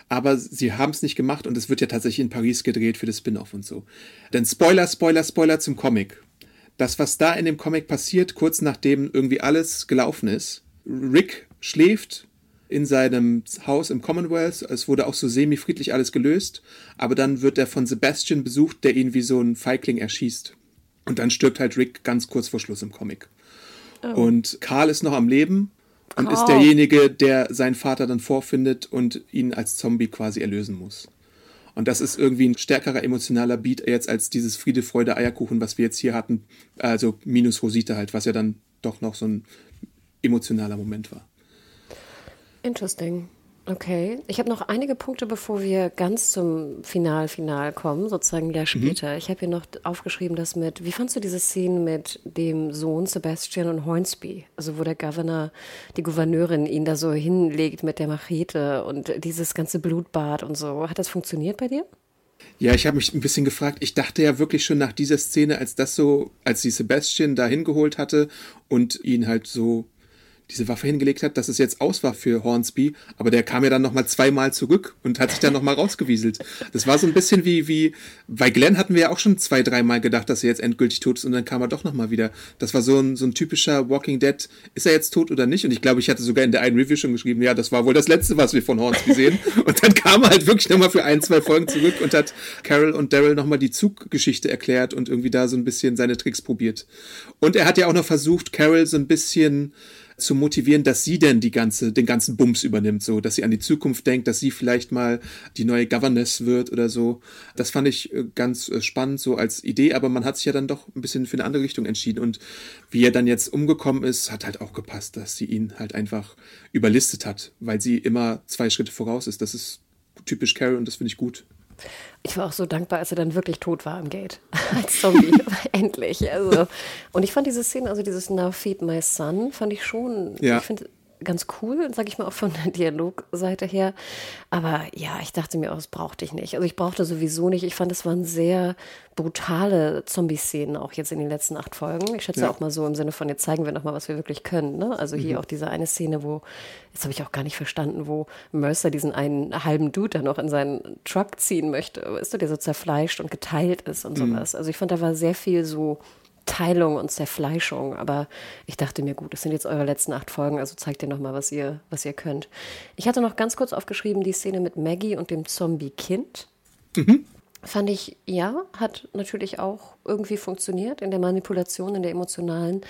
Aber sie haben es nicht gemacht und es wird ja tatsächlich in Paris gedreht für das Spin-off und so. Denn Spoiler, Spoiler, Spoiler zum Comic das, was da in dem Comic passiert, kurz nachdem irgendwie alles gelaufen ist. Rick schläft in seinem Haus im Commonwealth. Es wurde auch so semi-friedlich alles gelöst. Aber dann wird er von Sebastian besucht, der ihn wie so ein Feigling erschießt. Und dann stirbt halt Rick ganz kurz vor Schluss im Comic. Oh. Und Karl ist noch am Leben und oh. ist derjenige, der seinen Vater dann vorfindet und ihn als Zombie quasi erlösen muss. Und das ist irgendwie ein stärkerer emotionaler Beat jetzt als dieses Friede, Freude, Eierkuchen, was wir jetzt hier hatten. Also minus Rosita halt, was ja dann doch noch so ein emotionaler Moment war. Interesting. Okay, ich habe noch einige Punkte, bevor wir ganz zum Final-Final kommen, sozusagen Jahr mhm. später. Mhm. Ich habe hier noch aufgeschrieben, dass mit, wie fandst du diese Szene mit dem Sohn Sebastian und Hornsby? Also wo der Governor, die Gouverneurin ihn da so hinlegt mit der Machete und dieses ganze Blutbad und so. Hat das funktioniert bei dir? Ja, ich habe mich ein bisschen gefragt. Ich dachte ja wirklich schon nach dieser Szene, als das so, als sie Sebastian da hingeholt hatte und ihn halt so diese Waffe hingelegt hat, dass es jetzt aus war für Hornsby, aber der kam ja dann nochmal zweimal zurück und hat sich dann nochmal rausgewieselt. Das war so ein bisschen wie, wie, bei Glenn hatten wir ja auch schon zwei, dreimal gedacht, dass er jetzt endgültig tot ist und dann kam er doch nochmal wieder. Das war so ein, so ein typischer Walking Dead, ist er jetzt tot oder nicht? Und ich glaube, ich hatte sogar in der einen Review schon geschrieben, ja, das war wohl das letzte, was wir von Hornsby sehen. und dann kam er halt wirklich nochmal für ein, zwei Folgen zurück und hat Carol und Daryl nochmal die Zuggeschichte erklärt und irgendwie da so ein bisschen seine Tricks probiert. Und er hat ja auch noch versucht, Carol so ein bisschen zu motivieren, dass sie denn die ganze, den ganzen Bums übernimmt, so, dass sie an die Zukunft denkt, dass sie vielleicht mal die neue Governess wird oder so. Das fand ich äh, ganz äh, spannend, so als Idee, aber man hat sich ja dann doch ein bisschen für eine andere Richtung entschieden und wie er dann jetzt umgekommen ist, hat halt auch gepasst, dass sie ihn halt einfach überlistet hat, weil sie immer zwei Schritte voraus ist. Das ist typisch Carol und das finde ich gut. Ich war auch so dankbar, als er dann wirklich tot war am Gate. Als Zombie. Endlich. Also. Und ich fand diese Szene, also dieses Now Feed My Son, fand ich schon. Ja. Ich finde, ganz cool, sag ich mal, auch von der Dialogseite her. Aber ja, ich dachte mir, oh, das brauchte ich nicht. Also ich brauchte sowieso nicht. Ich fand, es waren sehr brutale Zombie-Szenen auch jetzt in den letzten acht Folgen. Ich schätze ja. auch mal so im Sinne von, jetzt zeigen wir noch mal, was wir wirklich können. Ne? Also hier mhm. auch diese eine Szene, wo, jetzt habe ich auch gar nicht verstanden, wo Mercer diesen einen halben Dude dann noch in seinen Truck ziehen möchte. Weißt du, der so zerfleischt und geteilt ist und mhm. sowas. Also ich fand, da war sehr viel so Teilung und Zerfleischung. Aber ich dachte mir, gut, das sind jetzt eure letzten acht Folgen, also zeigt ihr nochmal, was ihr, was ihr könnt. Ich hatte noch ganz kurz aufgeschrieben die Szene mit Maggie und dem Zombie-Kind. Mhm. Fand ich, ja, hat natürlich auch irgendwie funktioniert in der Manipulation, in der emotionalen.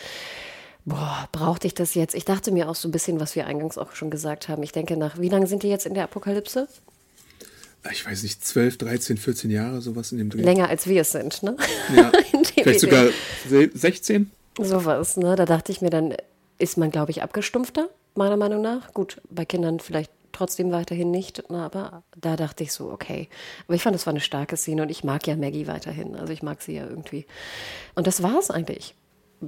Boah, brauchte ich das jetzt? Ich dachte mir auch so ein bisschen, was wir eingangs auch schon gesagt haben. Ich denke nach, wie lange sind die jetzt in der Apokalypse? Ich weiß nicht, 12, 13, 14 Jahre, sowas in dem Dreh. Länger als wir es sind, ne? Ja, vielleicht sogar 16? Sowas, ne? Da dachte ich mir, dann ist man, glaube ich, abgestumpfter, meiner Meinung nach. Gut, bei Kindern vielleicht trotzdem weiterhin nicht, na, aber da dachte ich so, okay. Aber ich fand, es war eine starke Szene und ich mag ja Maggie weiterhin. Also ich mag sie ja irgendwie. Und das war es eigentlich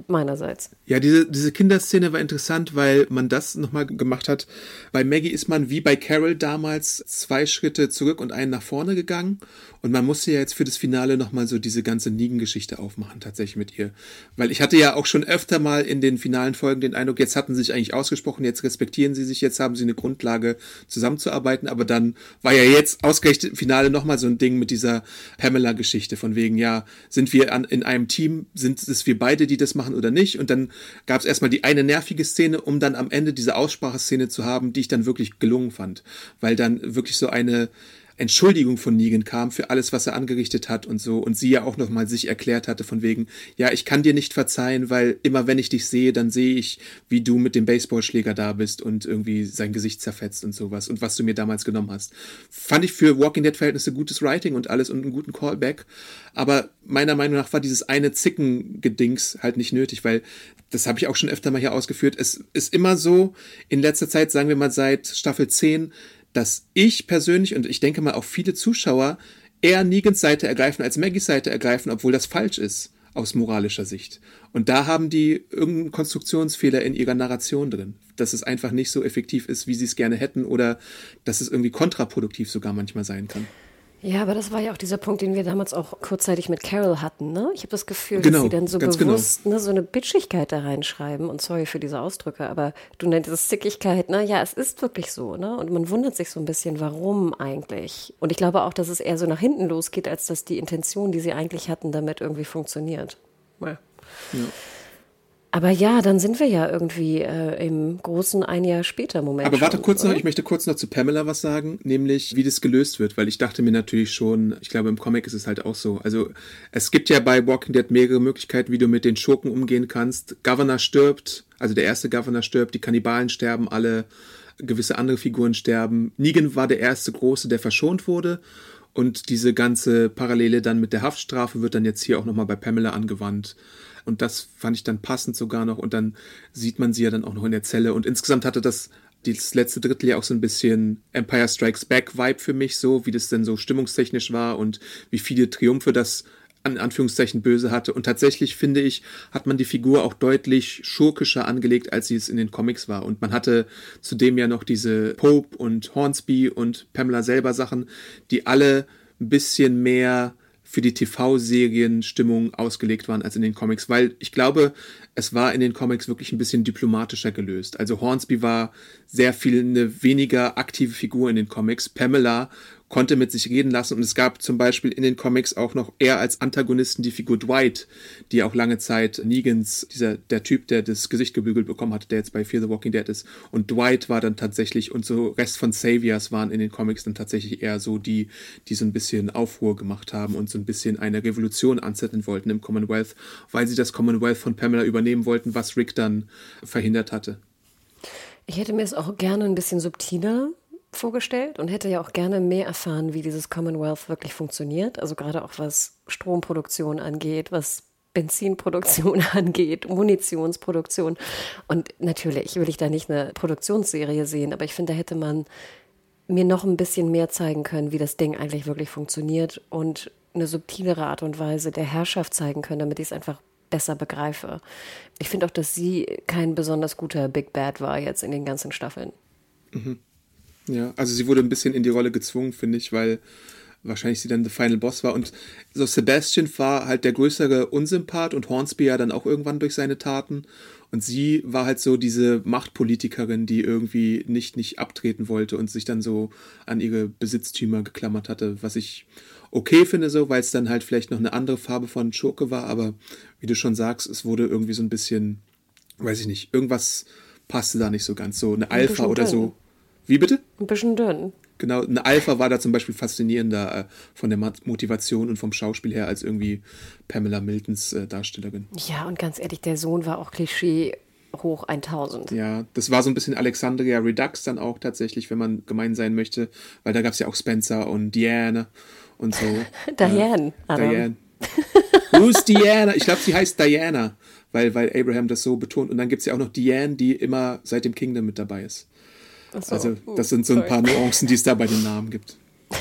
meinerseits. Ja, diese, diese Kinderszene war interessant, weil man das nochmal gemacht hat. Bei Maggie ist man wie bei Carol damals zwei Schritte zurück und einen nach vorne gegangen. Und man musste ja jetzt für das Finale nochmal so diese ganze Negan-Geschichte aufmachen, tatsächlich mit ihr. Weil ich hatte ja auch schon öfter mal in den finalen Folgen den Eindruck, jetzt hatten sie sich eigentlich ausgesprochen, jetzt respektieren sie sich, jetzt haben sie eine Grundlage zusammenzuarbeiten. Aber dann war ja jetzt ausgerechnet im Finale nochmal so ein Ding mit dieser Pamela-Geschichte von wegen, ja, sind wir an, in einem Team, sind es wir beide, die das machen? Machen oder nicht. Und dann gab es erstmal die eine nervige Szene, um dann am Ende diese Ausspracheszene zu haben, die ich dann wirklich gelungen fand. Weil dann wirklich so eine, Entschuldigung von Negan kam für alles, was er angerichtet hat und so. Und sie ja auch nochmal sich erklärt hatte von wegen, ja, ich kann dir nicht verzeihen, weil immer wenn ich dich sehe, dann sehe ich, wie du mit dem Baseballschläger da bist und irgendwie sein Gesicht zerfetzt und sowas und was du mir damals genommen hast. Fand ich für Walking Dead Verhältnisse gutes Writing und alles und einen guten Callback. Aber meiner Meinung nach war dieses eine Zicken-Gedings halt nicht nötig, weil das habe ich auch schon öfter mal hier ausgeführt. Es ist immer so, in letzter Zeit, sagen wir mal seit Staffel 10, dass ich persönlich und ich denke mal auch viele Zuschauer eher Negans Seite ergreifen als Maggies Seite ergreifen, obwohl das falsch ist aus moralischer Sicht. Und da haben die irgendeinen Konstruktionsfehler in ihrer Narration drin, dass es einfach nicht so effektiv ist, wie sie es gerne hätten oder dass es irgendwie kontraproduktiv sogar manchmal sein kann. Ja, aber das war ja auch dieser Punkt, den wir damals auch kurzzeitig mit Carol hatten. Ne? Ich habe das Gefühl, genau, dass sie dann so genau. bewusst genau. ne, so eine Bitchigkeit da reinschreiben. Und sorry für diese Ausdrücke, aber du nennst es Zickigkeit. Ne? Ja, es ist wirklich so. Ne? Und man wundert sich so ein bisschen, warum eigentlich. Und ich glaube auch, dass es eher so nach hinten losgeht, als dass die Intention, die sie eigentlich hatten, damit irgendwie funktioniert. Ja. ja. Aber ja, dann sind wir ja irgendwie äh, im großen ein Jahr später Moment. Aber warte schon, kurz oder? noch, ich möchte kurz noch zu Pamela was sagen, nämlich wie das gelöst wird, weil ich dachte mir natürlich schon, ich glaube im Comic ist es halt auch so. Also es gibt ja bei Walking Dead mehrere Möglichkeiten, wie du mit den Schurken umgehen kannst. Governor stirbt, also der erste Governor stirbt, die Kannibalen sterben alle, gewisse andere Figuren sterben. Negan war der erste große, der verschont wurde. Und diese ganze Parallele dann mit der Haftstrafe wird dann jetzt hier auch nochmal bei Pamela angewandt. Und das fand ich dann passend sogar noch. Und dann sieht man sie ja dann auch noch in der Zelle. Und insgesamt hatte das das letzte Drittel ja auch so ein bisschen Empire Strikes Back Vibe für mich, so wie das denn so stimmungstechnisch war und wie viele Triumphe das an Anführungszeichen böse hatte. Und tatsächlich finde ich, hat man die Figur auch deutlich schurkischer angelegt, als sie es in den Comics war. Und man hatte zudem ja noch diese Pope und Hornsby und Pamela selber Sachen, die alle ein bisschen mehr für die TV-Serien-Stimmung ausgelegt waren als in den Comics, weil ich glaube, es war in den Comics wirklich ein bisschen diplomatischer gelöst. Also Hornsby war sehr viel eine weniger aktive Figur in den Comics. Pamela konnte mit sich reden lassen. Und es gab zum Beispiel in den Comics auch noch eher als Antagonisten die Figur Dwight, die auch lange Zeit Negans, dieser, der Typ, der das Gesicht gebügelt bekommen hatte, der jetzt bei Fear the Walking Dead ist. Und Dwight war dann tatsächlich, und so Rest von Saviors waren in den Comics dann tatsächlich eher so die, die so ein bisschen Aufruhr gemacht haben und so ein bisschen eine Revolution anzetteln wollten im Commonwealth, weil sie das Commonwealth von Pamela übernehmen wollten, was Rick dann verhindert hatte. Ich hätte mir es auch gerne ein bisschen subtiler vorgestellt und hätte ja auch gerne mehr erfahren, wie dieses Commonwealth wirklich funktioniert. Also gerade auch was Stromproduktion angeht, was Benzinproduktion angeht, Munitionsproduktion. Und natürlich will ich da nicht eine Produktionsserie sehen, aber ich finde, da hätte man mir noch ein bisschen mehr zeigen können, wie das Ding eigentlich wirklich funktioniert und eine subtilere Art und Weise der Herrschaft zeigen können, damit ich es einfach besser begreife. Ich finde auch, dass sie kein besonders guter Big Bad war jetzt in den ganzen Staffeln. Mhm. Ja, also sie wurde ein bisschen in die Rolle gezwungen, finde ich, weil wahrscheinlich sie dann der Final Boss war. Und so Sebastian war halt der größere Unsympath und Hornsby ja dann auch irgendwann durch seine Taten. Und sie war halt so diese Machtpolitikerin, die irgendwie nicht, nicht abtreten wollte und sich dann so an ihre Besitztümer geklammert hatte, was ich okay finde so, weil es dann halt vielleicht noch eine andere Farbe von Schurke war, aber wie du schon sagst, es wurde irgendwie so ein bisschen, weiß ich nicht, irgendwas passte da nicht so ganz, so eine Alpha oder so. Wie bitte? Ein bisschen dünn. Genau, ein Alpha war da zum Beispiel faszinierender äh, von der Motivation und vom Schauspiel her als irgendwie Pamela Miltons äh, Darstellerin. Ja, und ganz ehrlich, der Sohn war auch Klischee hoch 1000. Ja, das war so ein bisschen Alexandria Redux dann auch tatsächlich, wenn man gemein sein möchte, weil da gab es ja auch Spencer und Diane und so. Diane. Äh, Diane. Who's Diana? Ich glaube, sie heißt Diana, weil, weil Abraham das so betont. Und dann gibt es ja auch noch Diane, die immer seit dem Kingdom mit dabei ist. So. Also, das sind so ein paar Nuancen, die es da bei den Namen gibt.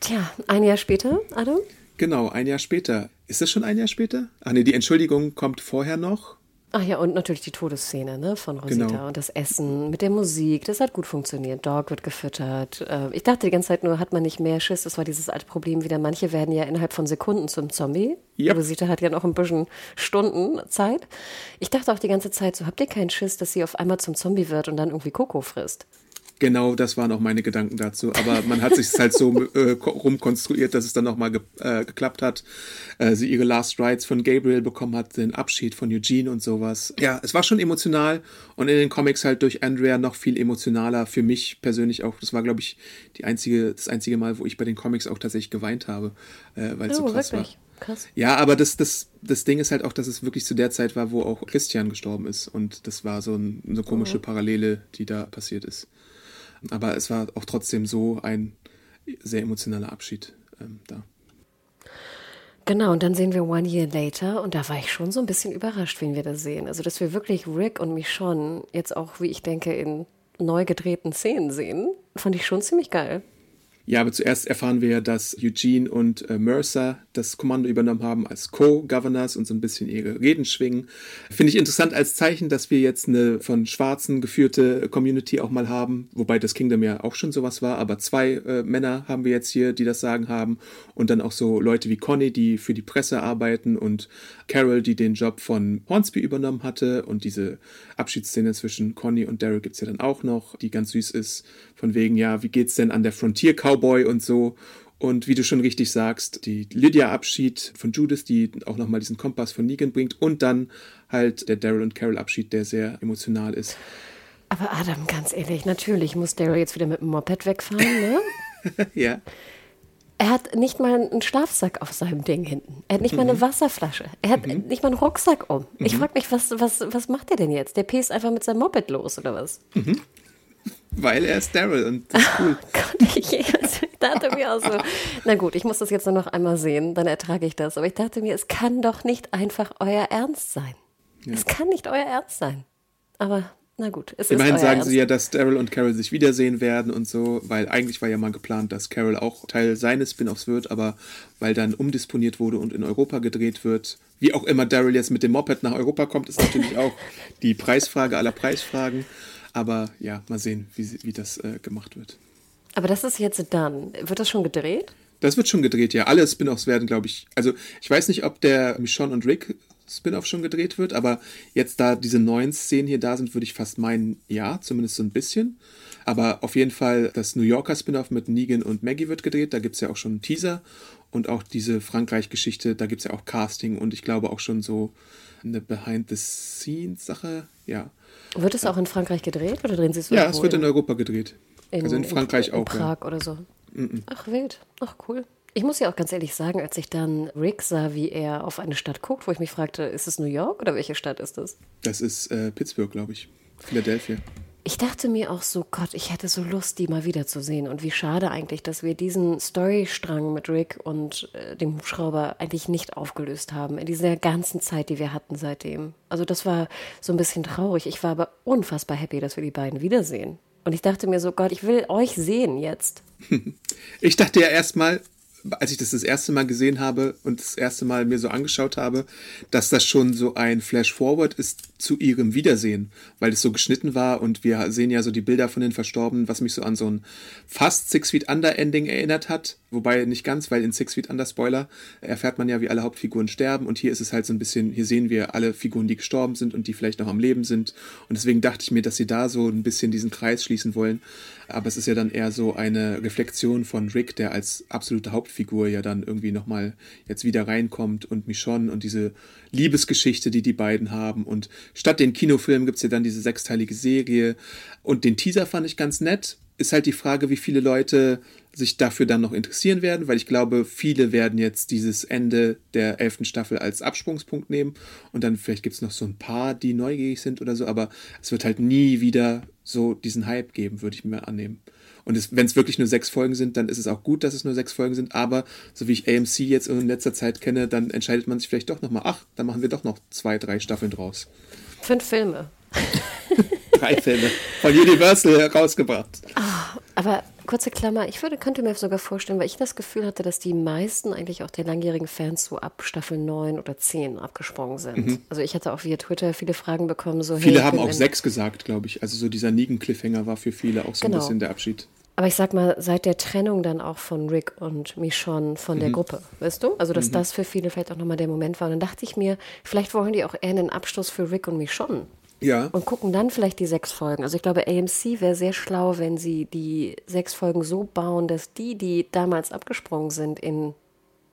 Tja, ein Jahr später, Adam? Genau, ein Jahr später. Ist das schon ein Jahr später? Ach nee, die Entschuldigung kommt vorher noch. Ach ja, und natürlich die Todesszene ne, von Rosita genau. und das Essen mit der Musik, das hat gut funktioniert. Dog wird gefüttert. Äh, ich dachte die ganze Zeit nur, hat man nicht mehr Schiss? Das war dieses alte Problem wieder. Manche werden ja innerhalb von Sekunden zum Zombie. Yep. Rosita hat ja noch ein bisschen Stunden Zeit. Ich dachte auch die ganze Zeit so, habt ihr keinen Schiss, dass sie auf einmal zum Zombie wird und dann irgendwie Koko frisst? Genau, das waren auch meine Gedanken dazu. Aber man hat sich es halt so äh, rumkonstruiert, dass es dann nochmal ge äh, geklappt hat. Äh, sie ihre Last Rides von Gabriel bekommen hat, den Abschied von Eugene und sowas. Ja, es war schon emotional und in den Comics halt durch Andrea noch viel emotionaler. Für mich persönlich auch. Das war, glaube ich, die einzige, das einzige Mal, wo ich bei den Comics auch tatsächlich geweint habe, äh, weil es oh, so krass wirklich? war. Krass. Ja, aber das, das, das Ding ist halt auch, dass es wirklich zu der Zeit war, wo auch Christian gestorben ist. Und das war so ein, eine komische oh. Parallele, die da passiert ist. Aber es war auch trotzdem so ein sehr emotionaler Abschied ähm, da. Genau, und dann sehen wir One Year Later und da war ich schon so ein bisschen überrascht, wen wir da sehen. Also, dass wir wirklich Rick und Michonne jetzt auch, wie ich denke, in neu gedrehten Szenen sehen, fand ich schon ziemlich geil. Ja, aber zuerst erfahren wir ja, dass Eugene und äh, Mercer das Kommando übernommen haben als Co-Governors und so ein bisschen ihre Reden schwingen. Finde ich interessant als Zeichen, dass wir jetzt eine von Schwarzen geführte Community auch mal haben, wobei das Kingdom ja auch schon sowas war, aber zwei äh, Männer haben wir jetzt hier, die das Sagen haben und dann auch so Leute wie Conny, die für die Presse arbeiten und Carol, die den Job von Hornsby übernommen hatte und diese Abschiedsszene zwischen Conny und Daryl gibt es ja dann auch noch, die ganz süß ist, von wegen, ja, wie geht's denn an der Frontier Cowboy und so. Und wie du schon richtig sagst, die Lydia-Abschied von Judith, die auch nochmal diesen Kompass von Negan bringt und dann halt der Daryl und Carol-Abschied, der sehr emotional ist. Aber Adam, ganz ehrlich, natürlich muss Daryl jetzt wieder mit dem Moped wegfahren, ne? ja. Er hat nicht mal einen Schlafsack auf seinem Ding hinten. Er hat nicht mhm. mal eine mhm. Wasserflasche. Er hat mhm. nicht mal einen Rucksack um. Mhm. Ich frage mich, was, was, was macht er denn jetzt? Der pest einfach mit seinem Moped los, oder was? Weil er ist Daryl und das ist cool. Oh Gott, ich, ich dachte mir auch so, na gut, ich muss das jetzt nur noch einmal sehen, dann ertrage ich das. Aber ich dachte mir, es kann doch nicht einfach euer Ernst sein. Ja. Es kann nicht euer Ernst sein. Aber na gut, es Immerhin sagen Ernst. sie ja, dass Daryl und Carol sich wiedersehen werden und so, weil eigentlich war ja mal geplant, dass Carol auch Teil seines Spin-offs wird, aber weil dann umdisponiert wurde und in Europa gedreht wird, wie auch immer Daryl jetzt mit dem Moped nach Europa kommt, ist natürlich auch die Preisfrage aller Preisfragen. Aber ja, mal sehen, wie, wie das äh, gemacht wird. Aber das ist jetzt dann. Wird das schon gedreht? Das wird schon gedreht, ja. Alle Spin-offs werden, glaube ich. Also, ich weiß nicht, ob der Michonne und Rick Spin-off schon gedreht wird, aber jetzt, da diese neuen Szenen hier da sind, würde ich fast meinen, ja, zumindest so ein bisschen. Aber auf jeden Fall, das New Yorker Spin-off mit Negan und Maggie wird gedreht. Da gibt es ja auch schon einen Teaser. Und auch diese Frankreich-Geschichte, da gibt es ja auch Casting und ich glaube auch schon so eine Behind-the-Scenes-Sache. Ja. Wird es auch in Frankreich gedreht oder drehen Sie es Ja, es wird in Europa gedreht. In, also in Frankreich in, in auch. Prag ja. oder so. Ach, wild. Ach, cool. Ich muss ja auch ganz ehrlich sagen, als ich dann Rick sah, wie er auf eine Stadt guckt, wo ich mich fragte, ist es New York oder welche Stadt ist das? Das ist äh, Pittsburgh, glaube ich. Philadelphia. Ich dachte mir auch so, Gott, ich hätte so Lust, die mal wiederzusehen. Und wie schade eigentlich, dass wir diesen Storystrang mit Rick und äh, dem Hubschrauber eigentlich nicht aufgelöst haben in dieser ganzen Zeit, die wir hatten seitdem. Also das war so ein bisschen traurig. Ich war aber unfassbar happy, dass wir die beiden wiedersehen. Und ich dachte mir so, Gott, ich will euch sehen jetzt. Ich dachte ja erstmal, als ich das das erste Mal gesehen habe und das erste Mal mir so angeschaut habe, dass das schon so ein Flash-Forward ist zu ihrem Wiedersehen, weil es so geschnitten war und wir sehen ja so die Bilder von den Verstorbenen, was mich so an so ein fast Six Feet Under Ending erinnert hat, wobei nicht ganz, weil in Six Feet Under Spoiler erfährt man ja, wie alle Hauptfiguren sterben und hier ist es halt so ein bisschen, hier sehen wir alle Figuren, die gestorben sind und die vielleicht noch am Leben sind und deswegen dachte ich mir, dass sie da so ein bisschen diesen Kreis schließen wollen, aber es ist ja dann eher so eine Reflexion von Rick, der als absolute Hauptfigur ja dann irgendwie nochmal jetzt wieder reinkommt und Michonne und diese Liebesgeschichte, die die beiden haben und Statt den Kinofilm gibt es ja dann diese sechsteilige Serie. Und den Teaser fand ich ganz nett. Ist halt die Frage, wie viele Leute sich dafür dann noch interessieren werden, weil ich glaube, viele werden jetzt dieses Ende der elften Staffel als Absprungspunkt nehmen und dann vielleicht gibt es noch so ein paar, die neugierig sind oder so, aber es wird halt nie wieder so diesen Hype geben, würde ich mir annehmen. Und wenn es wirklich nur sechs Folgen sind, dann ist es auch gut, dass es nur sechs Folgen sind. Aber so wie ich AMC jetzt in letzter Zeit kenne, dann entscheidet man sich vielleicht doch nochmal, ach, dann machen wir doch noch zwei, drei Staffeln draus. Fünf Filme. Drei Filme von Universal herausgebracht. Oh, aber kurze Klammer, ich würde, könnte mir sogar vorstellen, weil ich das Gefühl hatte, dass die meisten eigentlich auch der langjährigen Fans so ab Staffel 9 oder 10 abgesprungen sind. Mhm. Also ich hatte auch via Twitter viele Fragen bekommen, so Viele hey, haben auch sechs gesagt, glaube ich. Also so dieser Negan-Cliffhanger war für viele auch so genau. ein bisschen der Abschied. Aber ich sag mal, seit der Trennung dann auch von Rick und Michonne von der mhm. Gruppe, weißt du? Also, dass mhm. das für viele vielleicht auch nochmal der Moment war. Und dann dachte ich mir, vielleicht wollen die auch eher einen Abschluss für Rick und Michonne ja. Und gucken dann vielleicht die sechs Folgen. Also ich glaube, AMC wäre sehr schlau, wenn sie die sechs Folgen so bauen, dass die, die damals abgesprungen sind in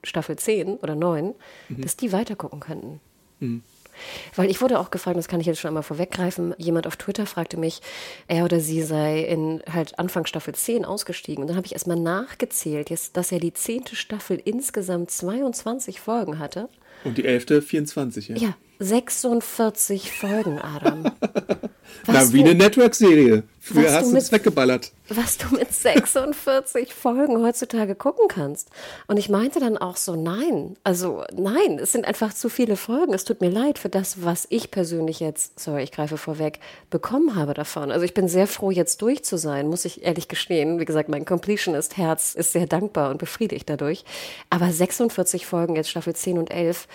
Staffel 10 oder 9, mhm. dass die weitergucken könnten. Mhm. Weil ich wurde auch gefragt, das kann ich jetzt schon einmal vorweggreifen, jemand auf Twitter fragte mich, er oder sie sei in halt Anfang Staffel 10 ausgestiegen. Und dann habe ich erstmal nachgezählt, jetzt, dass er die zehnte Staffel insgesamt 22 Folgen hatte. Und die elfte 24, ja? Ja, 46 Folgen, Adam. Na, wie eine Network-Serie. Früher hast du es weggeballert. Was du mit 46 Folgen heutzutage gucken kannst. Und ich meinte dann auch so, nein, also nein, es sind einfach zu viele Folgen. Es tut mir leid für das, was ich persönlich jetzt, sorry, ich greife vorweg, bekommen habe davon. Also ich bin sehr froh, jetzt durch zu sein, muss ich ehrlich gestehen. Wie gesagt, mein Completionist-Herz ist sehr dankbar und befriedigt dadurch. Aber 46 Folgen, jetzt Staffel 10 und 11,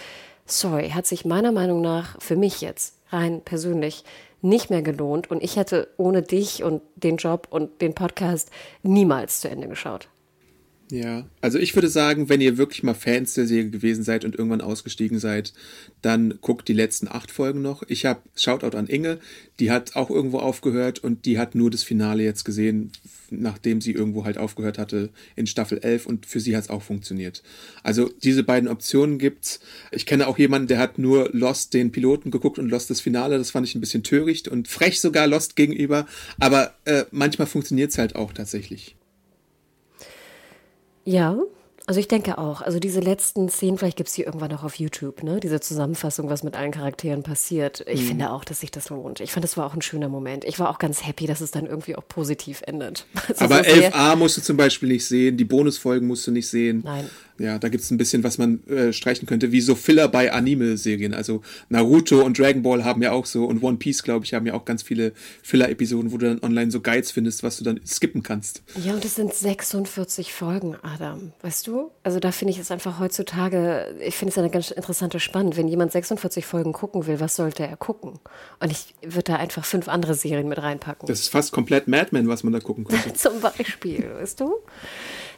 sorry, hat sich meiner Meinung nach für mich jetzt rein persönlich nicht mehr gelohnt und ich hätte ohne dich und den Job und den Podcast niemals zu Ende geschaut. Ja, also ich würde sagen, wenn ihr wirklich mal Fans der Serie gewesen seid und irgendwann ausgestiegen seid, dann guckt die letzten acht Folgen noch. Ich habe Shoutout an Inge, die hat auch irgendwo aufgehört und die hat nur das Finale jetzt gesehen, nachdem sie irgendwo halt aufgehört hatte in Staffel 11 und für sie hat es auch funktioniert. Also diese beiden Optionen gibt's. Ich kenne auch jemanden, der hat nur Lost den Piloten geguckt und Lost das Finale. Das fand ich ein bisschen töricht und frech sogar Lost gegenüber. Aber äh, manchmal funktioniert es halt auch tatsächlich. Ja, also ich denke auch. Also diese letzten Szenen, vielleicht gibt es die irgendwann noch auf YouTube, ne? Diese Zusammenfassung, was mit allen Charakteren passiert. Ich mhm. finde auch, dass sich das lohnt. Ich fand, das war auch ein schöner Moment. Ich war auch ganz happy, dass es dann irgendwie auch positiv endet. Also Aber so 11a musst du zum Beispiel nicht sehen, die Bonusfolgen musst du nicht sehen. Nein. Ja, da gibt es ein bisschen, was man äh, streichen könnte, wie so Filler bei Anime-Serien. Also Naruto und Dragon Ball haben ja auch so und One Piece, glaube ich, haben ja auch ganz viele Filler-Episoden, wo du dann online so Guides findest, was du dann skippen kannst. Ja, und es sind 46 Folgen, Adam. Weißt du? Also da finde ich es einfach heutzutage, ich finde es eine ganz interessante Spannung. Wenn jemand 46 Folgen gucken will, was sollte er gucken? Und ich würde da einfach fünf andere Serien mit reinpacken. Das ist fast komplett Mad Men, was man da gucken könnte. Zum Beispiel, weißt du?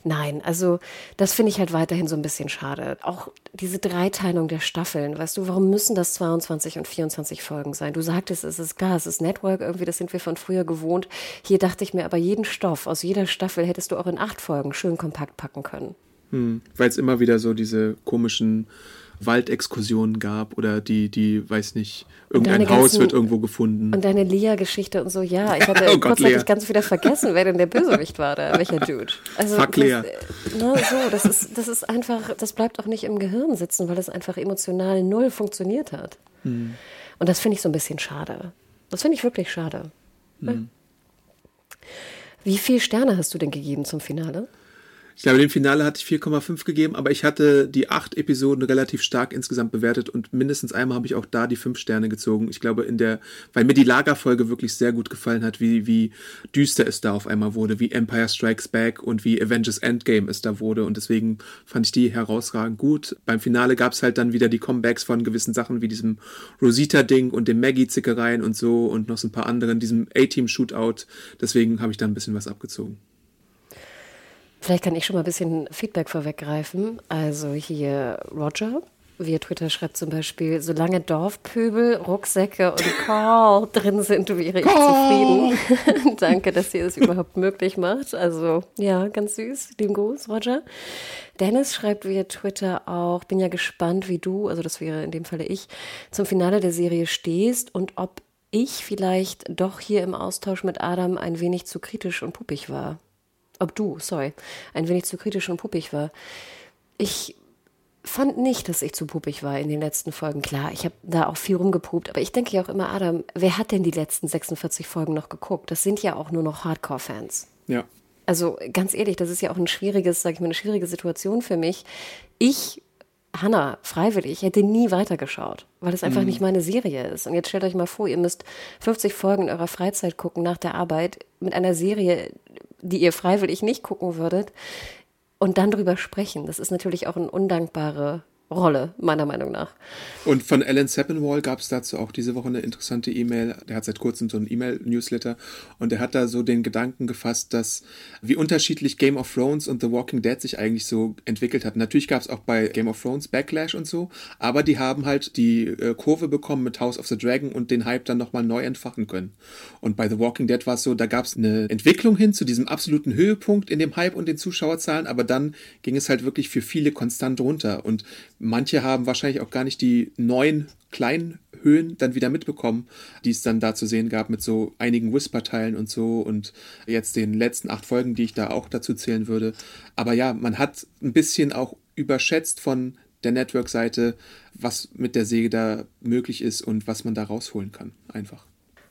Nein, also das finde ich halt weiterhin so ein bisschen schade. Auch diese Dreiteilung der Staffeln, weißt du, warum müssen das 22 und 24 Folgen sein? Du sagtest, es ist klar, es ist Network, irgendwie, das sind wir von früher gewohnt. Hier dachte ich mir, aber jeden Stoff aus jeder Staffel hättest du auch in acht Folgen schön kompakt packen können. Hm, Weil es immer wieder so diese komischen Waldexkursionen gab oder die, die, weiß nicht, irgendein Haus ganzen, wird irgendwo gefunden. Und deine Lea-Geschichte und so, ja. Ich hatte oh kurzzeitig ganz wieder vergessen, wer denn der Bösewicht war da, welcher Dude. Also, Fuck Lea. Das, na, ne, so, das ist, das ist einfach, das bleibt auch nicht im Gehirn sitzen, weil es einfach emotional null funktioniert hat. Hm. Und das finde ich so ein bisschen schade. Das finde ich wirklich schade. Hm. Wie viele Sterne hast du denn gegeben zum Finale? Ich glaube, dem Finale hatte ich 4,5 gegeben, aber ich hatte die acht Episoden relativ stark insgesamt bewertet und mindestens einmal habe ich auch da die fünf Sterne gezogen. Ich glaube, in der, weil mir die Lagerfolge wirklich sehr gut gefallen hat, wie, wie düster es da auf einmal wurde, wie Empire Strikes Back und wie Avengers Endgame es da wurde und deswegen fand ich die herausragend gut. Beim Finale gab es halt dann wieder die Comebacks von gewissen Sachen wie diesem Rosita-Ding und dem Maggie-Zickereien und so und noch so ein paar anderen, diesem A-Team-Shootout. Deswegen habe ich da ein bisschen was abgezogen. Vielleicht kann ich schon mal ein bisschen Feedback vorweggreifen. Also hier Roger via Twitter schreibt zum Beispiel, solange Dorfpöbel, Rucksäcke und Carl drin sind, wäre ich zufrieden. Danke, dass ihr es überhaupt möglich macht. Also ja, ganz süß. Lieben Gruß, Roger. Dennis schreibt via Twitter auch, bin ja gespannt, wie du, also das wäre in dem Falle ich, zum Finale der Serie stehst und ob ich vielleicht doch hier im Austausch mit Adam ein wenig zu kritisch und puppig war. Ob du, sorry, ein wenig zu kritisch und puppig war. Ich fand nicht, dass ich zu puppig war in den letzten Folgen. Klar, ich habe da auch viel rumgeprobt, aber ich denke ja auch immer, Adam, wer hat denn die letzten 46 Folgen noch geguckt? Das sind ja auch nur noch Hardcore-Fans. Ja. Also ganz ehrlich, das ist ja auch ein schwieriges, sag ich mal, eine schwierige Situation für mich. Ich, Hanna, freiwillig, hätte nie weitergeschaut, weil es einfach mhm. nicht meine Serie ist. Und jetzt stellt euch mal vor, ihr müsst 50 Folgen in eurer Freizeit gucken nach der Arbeit mit einer Serie, die ihr freiwillig nicht gucken würdet und dann drüber sprechen. Das ist natürlich auch eine undankbare Rolle, meiner Meinung nach. Und von Alan Sepinwall gab es dazu auch diese Woche eine interessante E-Mail. Der hat seit kurzem so einen E-Mail-Newsletter und er hat da so den Gedanken gefasst, dass wie unterschiedlich Game of Thrones und The Walking Dead sich eigentlich so entwickelt hat. Natürlich gab es auch bei Game of Thrones Backlash und so, aber die haben halt die äh, Kurve bekommen mit House of the Dragon und den Hype dann nochmal neu entfachen können. Und bei The Walking Dead war es so, da gab es eine Entwicklung hin zu diesem absoluten Höhepunkt in dem Hype und den Zuschauerzahlen, aber dann ging es halt wirklich für viele konstant runter und Manche haben wahrscheinlich auch gar nicht die neuen kleinen Höhen dann wieder mitbekommen, die es dann da zu sehen gab mit so einigen Whisper-Teilen und so und jetzt den letzten acht Folgen, die ich da auch dazu zählen würde. Aber ja, man hat ein bisschen auch überschätzt von der Network-Seite, was mit der Säge da möglich ist und was man da rausholen kann, einfach.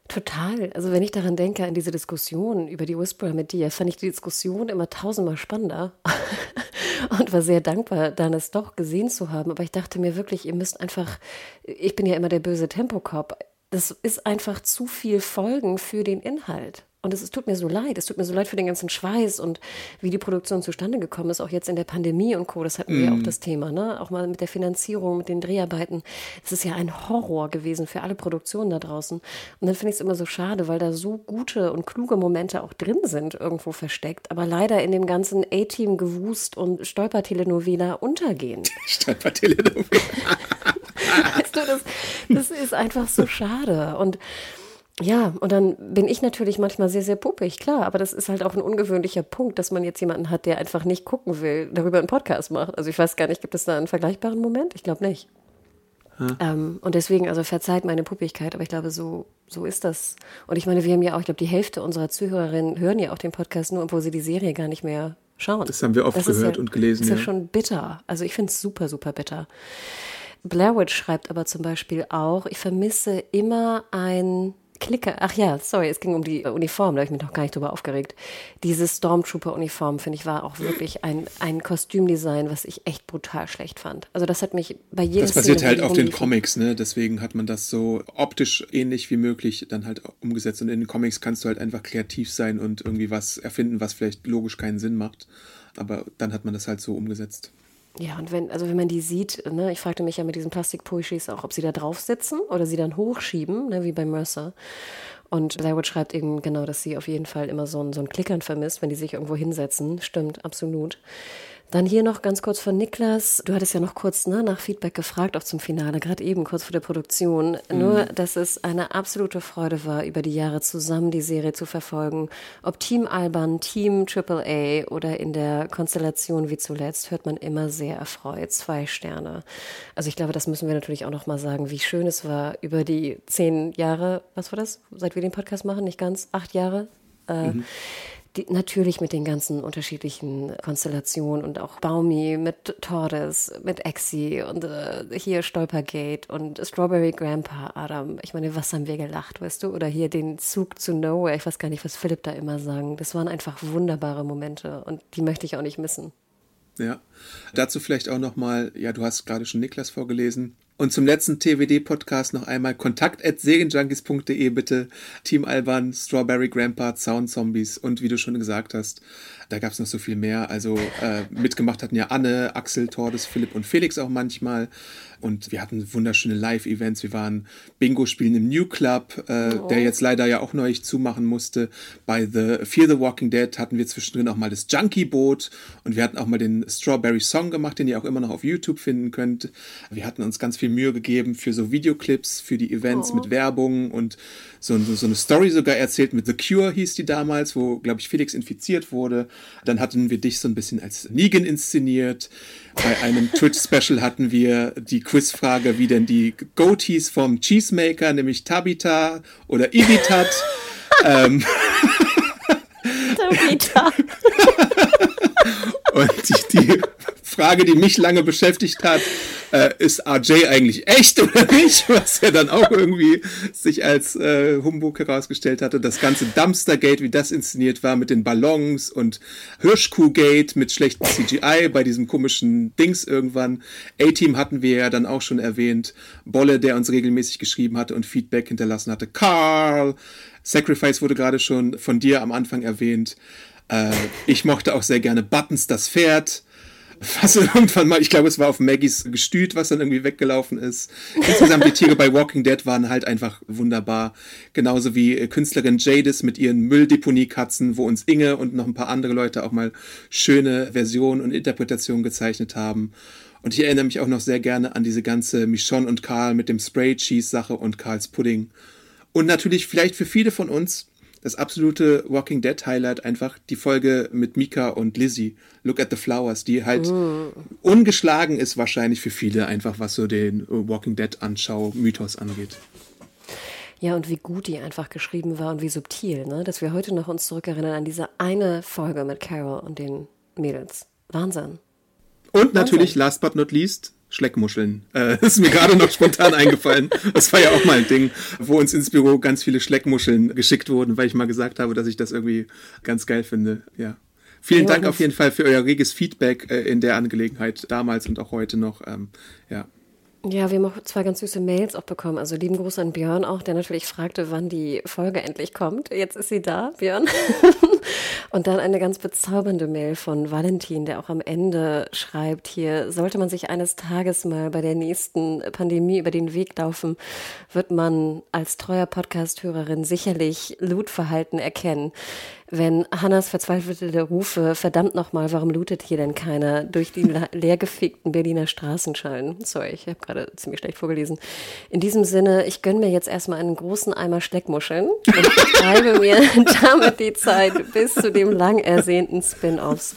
Total. Also wenn ich daran denke, an diese Diskussion über die Whisperer mit dir, fand ich die Diskussion immer tausendmal spannender und war sehr dankbar, dann es doch gesehen zu haben. Aber ich dachte mir wirklich, ihr müsst einfach, ich bin ja immer der böse Tempokop, das ist einfach zu viel Folgen für den Inhalt. Und es, es, tut mir so leid. Es tut mir so leid für den ganzen Schweiß und wie die Produktion zustande gekommen ist, auch jetzt in der Pandemie und Co. Das hatten mm. wir auch mhm. das Thema, ne? Auch mal mit der Finanzierung, mit den Dreharbeiten. Es ist ja ein Horror gewesen für alle Produktionen da draußen. Und dann finde ich es immer so schade, weil da so gute und kluge Momente auch drin sind, irgendwo versteckt, aber leider in dem ganzen A-Team gewust und Stolpertelenovela untergehen. Stolpertelenovela. weißt du, das, das ist einfach so schade. Und ja, und dann bin ich natürlich manchmal sehr, sehr puppig, klar, aber das ist halt auch ein ungewöhnlicher Punkt, dass man jetzt jemanden hat, der einfach nicht gucken will, darüber einen Podcast macht. Also ich weiß gar nicht, gibt es da einen vergleichbaren Moment? Ich glaube nicht. Hm. Ähm, und deswegen, also verzeiht meine Puppigkeit, aber ich glaube, so, so ist das. Und ich meine, wir haben ja auch, ich glaube, die Hälfte unserer Zuhörerinnen hören ja auch den Podcast nur, obwohl sie die Serie gar nicht mehr schauen. Das haben wir oft das gehört ja, und gelesen. Das ist ja, ja schon bitter. Also ich finde es super, super bitter. Blair Witch schreibt aber zum Beispiel auch, ich vermisse immer ein Klicker, ach ja, sorry, es ging um die Uniform, da habe ich mich noch gar nicht drüber aufgeregt. Diese Stormtrooper-Uniform, finde ich, war auch wirklich ein, ein Kostümdesign, was ich echt brutal schlecht fand. Also das hat mich bei jedem Das basiert Szene, halt auf den Comics, ne? Deswegen hat man das so optisch ähnlich wie möglich dann halt umgesetzt. Und in den Comics kannst du halt einfach kreativ sein und irgendwie was erfinden, was vielleicht logisch keinen Sinn macht. Aber dann hat man das halt so umgesetzt. Ja, und wenn, also wenn man die sieht, ne, ich fragte mich ja mit diesen Plastikpushis auch, ob sie da drauf sitzen oder sie dann hochschieben, ne, wie bei Mercer. Und Blairwood schreibt eben genau, dass sie auf jeden Fall immer so ein, so ein Klickern vermisst, wenn die sich irgendwo hinsetzen. Stimmt, absolut. Dann hier noch ganz kurz von Niklas. Du hattest ja noch kurz ne, nach Feedback gefragt, auch zum Finale, gerade eben kurz vor der Produktion. Mhm. Nur, dass es eine absolute Freude war, über die Jahre zusammen die Serie zu verfolgen. Ob Team Alban, Team AAA oder in der Konstellation wie zuletzt, hört man immer sehr erfreut. Zwei Sterne. Also ich glaube, das müssen wir natürlich auch noch mal sagen, wie schön es war über die zehn Jahre, was war das, seit wir den Podcast machen, nicht ganz, acht Jahre. Äh, mhm die, natürlich mit den ganzen unterschiedlichen Konstellationen und auch Baumi mit Torres, mit Exi und äh, hier Stolpergate und Strawberry Grandpa Adam. Ich meine, was haben wir gelacht, weißt du? Oder hier den Zug zu Nowhere. Ich weiß gar nicht, was Philipp da immer sang. Das waren einfach wunderbare Momente und die möchte ich auch nicht missen. Ja, dazu vielleicht auch noch mal, ja, du hast gerade schon Niklas vorgelesen. Und zum letzten TWD-Podcast noch einmal kontakt at segenjunkies.de bitte. Team Alban, Strawberry Grandpa, Sound Zombies und wie du schon gesagt hast, da gab es noch so viel mehr. Also äh, mitgemacht hatten ja Anne, Axel, Tordes, Philipp und Felix auch manchmal. Und wir hatten wunderschöne Live-Events. Wir waren Bingo spielen im New Club, äh, oh. der jetzt leider ja auch neu zumachen musste. Bei The Fear the Walking Dead hatten wir zwischendrin auch mal das Junkie-Boot und wir hatten auch mal den Strawberry Song gemacht, den ihr auch immer noch auf YouTube finden könnt. Wir hatten uns ganz viel Mühe gegeben für so Videoclips, für die Events oh. mit Werbung und so, so, eine Story sogar erzählt mit The Cure hieß die damals, wo, glaube ich, Felix infiziert wurde. Dann hatten wir dich so ein bisschen als Negan inszeniert. Bei einem Twitch-Special hatten wir die Quizfrage, wie denn die Goatees vom Cheesemaker, nämlich Tabita oder Ibitat. ähm, Tabita. Und die, die Frage, die mich lange beschäftigt hat, äh, ist RJ eigentlich echt oder nicht? Was ja dann auch irgendwie sich als äh, Humbug herausgestellt hatte. Das ganze Dumpstergate, wie das inszeniert war mit den Ballons und Hirschkuhgate mit schlechtem CGI bei diesem komischen Dings irgendwann. A-Team hatten wir ja dann auch schon erwähnt. Bolle, der uns regelmäßig geschrieben hatte und Feedback hinterlassen hatte. Carl. Sacrifice wurde gerade schon von dir am Anfang erwähnt. Äh, ich mochte auch sehr gerne Buttons, das Pferd was irgendwann mal, ich glaube, es war auf Maggies Gestüt, was dann irgendwie weggelaufen ist. Insgesamt die Tiere bei Walking Dead waren halt einfach wunderbar. Genauso wie äh, Künstlerin Jadis mit ihren Mülldeponie-Katzen, wo uns Inge und noch ein paar andere Leute auch mal schöne Versionen und Interpretationen gezeichnet haben. Und ich erinnere mich auch noch sehr gerne an diese ganze Michonne und Karl mit dem Spray-Cheese-Sache und Karls Pudding. Und natürlich vielleicht für viele von uns das absolute Walking Dead Highlight einfach die Folge mit Mika und Lizzie, Look at the Flowers, die halt mm. ungeschlagen ist wahrscheinlich für viele einfach, was so den Walking Dead Anschau Mythos angeht. Ja, und wie gut die einfach geschrieben war und wie subtil, ne? dass wir heute noch uns zurückerinnern an diese eine Folge mit Carol und den Mädels. Wahnsinn. Und natürlich, Wahnsinn. last but not least, Schleckmuscheln. Äh, ist mir gerade noch spontan eingefallen. Das war ja auch mal ein Ding, wo uns ins Büro ganz viele Schleckmuscheln geschickt wurden, weil ich mal gesagt habe, dass ich das irgendwie ganz geil finde. Ja. Vielen ja, Dank auf jeden Fall für euer reges Feedback äh, in der Angelegenheit damals und auch heute noch. Ähm, ja. Ja, wir haben auch zwei ganz süße Mails auch bekommen. Also lieben Gruß an Björn auch, der natürlich fragte, wann die Folge endlich kommt. Jetzt ist sie da, Björn. Und dann eine ganz bezaubernde Mail von Valentin, der auch am Ende schreibt hier, sollte man sich eines Tages mal bei der nächsten Pandemie über den Weg laufen, wird man als treuer Podcast-Hörerin sicherlich Lootverhalten erkennen wenn Hannas verzweifelte Rufe, verdammt nochmal, warum lootet hier denn keiner, durch die leergefegten Berliner Straßen schallen. Sorry, ich habe gerade ziemlich schlecht vorgelesen. In diesem Sinne, ich gönne mir jetzt erstmal einen großen Eimer Steckmuscheln und schreibe mir damit die Zeit bis zu dem lang ersehnten Spin-Offs.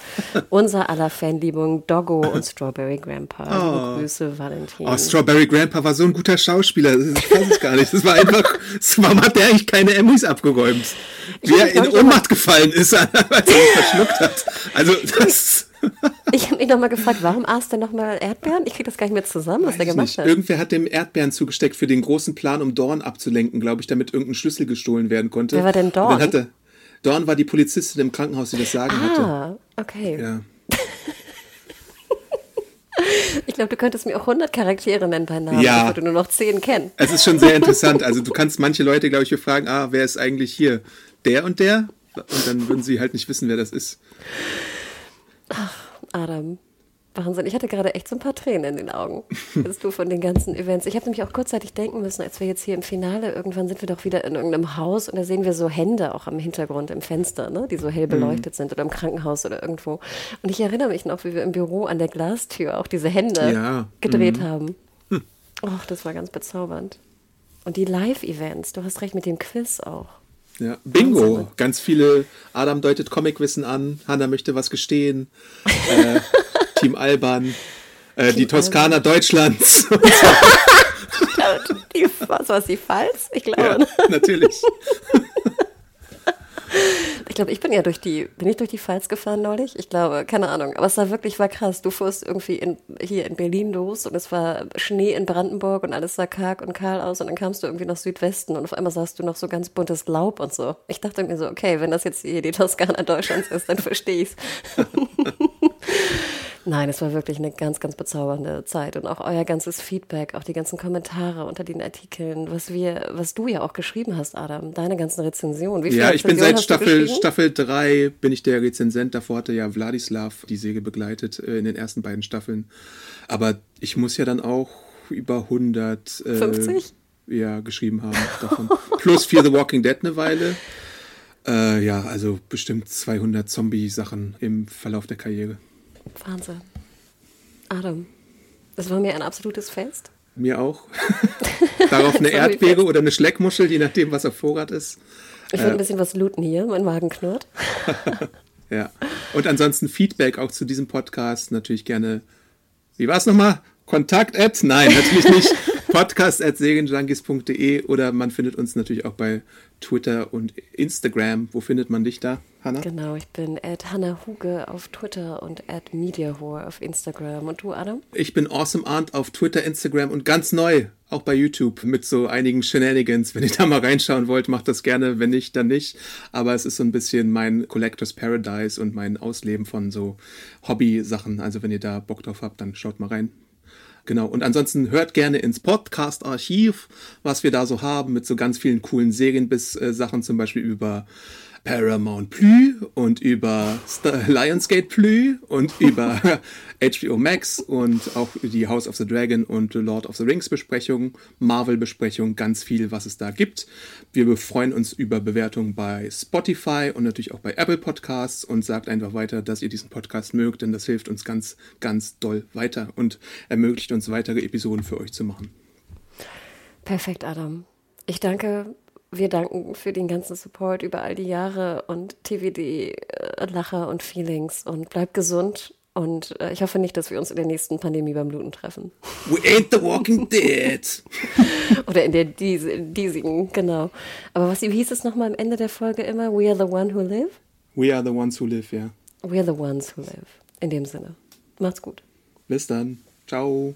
Unser aller Fanliebung Doggo und Strawberry Grandpa. Oh. Grüße, Valentin. Oh, Strawberry Grandpa war so ein guter Schauspieler. Ich weiß es gar nicht. Das war einfach, warum hat der eigentlich keine Emmys abgeräumt? Wie er in Ohnmacht gefallen ist, als er sich verschluckt hat. Also das. Ich habe mich nochmal gefragt, warum aß der nochmal Erdbeeren? Ich kriege das gar nicht mehr zusammen, was Weiß der gemacht nicht. hat. Irgendwer hat dem Erdbeeren zugesteckt für den großen Plan, um Dorn abzulenken, glaube ich, damit irgendein Schlüssel gestohlen werden konnte. Wer war denn Dorn? Hatte, Dorn war die Polizistin im Krankenhaus, die das Sagen ah, hatte. Ah, okay. Ja. Ich glaube, du könntest mir auch 100 Charaktere nennen bei Namen, ja. du nur noch 10 kennst. Es ist schon sehr interessant. Also du kannst manche Leute, glaube ich, fragen, ah, wer ist eigentlich hier? Der und der? Und dann würden sie halt nicht wissen, wer das ist. Ach, Adam. Wahnsinn. Ich hatte gerade echt so ein paar Tränen in den Augen, als du von den ganzen Events. Ich habe nämlich auch kurzzeitig denken müssen, als wir jetzt hier im Finale, irgendwann sind wir doch wieder in irgendeinem Haus und da sehen wir so Hände auch am Hintergrund im Fenster, ne, die so hell mhm. beleuchtet mhm. sind oder im Krankenhaus oder irgendwo. Und ich erinnere mich noch, wie wir im Büro an der Glastür auch diese Hände ja. gedreht mhm. haben. Hm. Och, das war ganz bezaubernd. Und die Live-Events, du hast recht mit dem Quiz auch. Ja. Bingo. Ganz viele. Adam deutet Comicwissen an. Hanna möchte was gestehen. äh, Team Alban. Äh, die Toskana Alban. Deutschlands. die, was war die Pfalz? Ich glaube. Ja, natürlich. Ich glaube, ich bin ja durch die, bin ich durch die Pfalz gefahren neulich? Ich glaube, keine Ahnung. Aber es war wirklich, war krass. Du fuhrst irgendwie in, hier in Berlin los und es war Schnee in Brandenburg und alles sah karg und kahl aus und dann kamst du irgendwie nach Südwesten und auf einmal sahst du noch so ganz buntes Laub und so. Ich dachte irgendwie so, okay, wenn das jetzt hier die Toskana Deutschlands ist, dann verstehe ich's. Nein, es war wirklich eine ganz, ganz bezaubernde Zeit und auch euer ganzes Feedback, auch die ganzen Kommentare unter den Artikeln, was wir, was du ja auch geschrieben hast, Adam, deine ganzen Rezensionen. Wie viele ja, ich bin seit Staffel, Staffel 3 bin ich der Rezensent. Davor hatte ja Wladislav die Säge begleitet äh, in den ersten beiden Staffeln. Aber ich muss ja dann auch über 100 äh, ja, geschrieben haben davon. Plus Fear the Walking Dead eine Weile. Äh, ja, also bestimmt 200 Zombie-Sachen im Verlauf der Karriere. Wahnsinn. Adam, es war mir ein absolutes Fest. Mir auch. Darauf eine Erdbeere oder eine Schleckmuschel, je nachdem, was auf Vorrat ist. Ich will ein bisschen was looten hier, mein Magen knurrt. Ja. Und ansonsten Feedback auch zu diesem Podcast natürlich gerne. Wie war es nochmal? Kontakt at? Nein, natürlich nicht. Podcast at serienjunkies.de oder man findet uns natürlich auch bei Twitter und Instagram. Wo findet man dich da, Hanna? Genau, ich bin at Hannah Huge auf Twitter und at MediaHore auf Instagram. Und du, Adam? Ich bin Awesome Arndt auf Twitter, Instagram und ganz neu, auch bei YouTube mit so einigen Shenanigans. Wenn ihr da mal reinschauen wollt, macht das gerne. Wenn nicht, dann nicht. Aber es ist so ein bisschen mein Collectors Paradise und mein Ausleben von so Hobby-Sachen. Also wenn ihr da Bock drauf habt, dann schaut mal rein. Genau. Und ansonsten hört gerne ins Podcast-Archiv, was wir da so haben, mit so ganz vielen coolen Serien bis äh, Sachen zum Beispiel über Paramount Plus und über Star Lionsgate Plus und über HBO Max und auch die House of the Dragon und Lord of the Rings Besprechung, Marvel Besprechung, ganz viel, was es da gibt. Wir freuen uns über Bewertungen bei Spotify und natürlich auch bei Apple Podcasts und sagt einfach weiter, dass ihr diesen Podcast mögt, denn das hilft uns ganz, ganz doll weiter und ermöglicht uns weitere Episoden für euch zu machen. Perfekt, Adam. Ich danke wir danken für den ganzen Support über all die Jahre und TVD, äh, Lacher und Feelings und bleib gesund. Und äh, ich hoffe nicht, dass wir uns in der nächsten Pandemie beim Bluten treffen. We ain't the walking dead. Oder in der dies diesigen, genau. Aber was wie hieß es nochmal am Ende der Folge immer? We are the one who live? We are the ones who live, ja. We are the ones who live. In dem Sinne. Macht's gut. Bis dann. Ciao.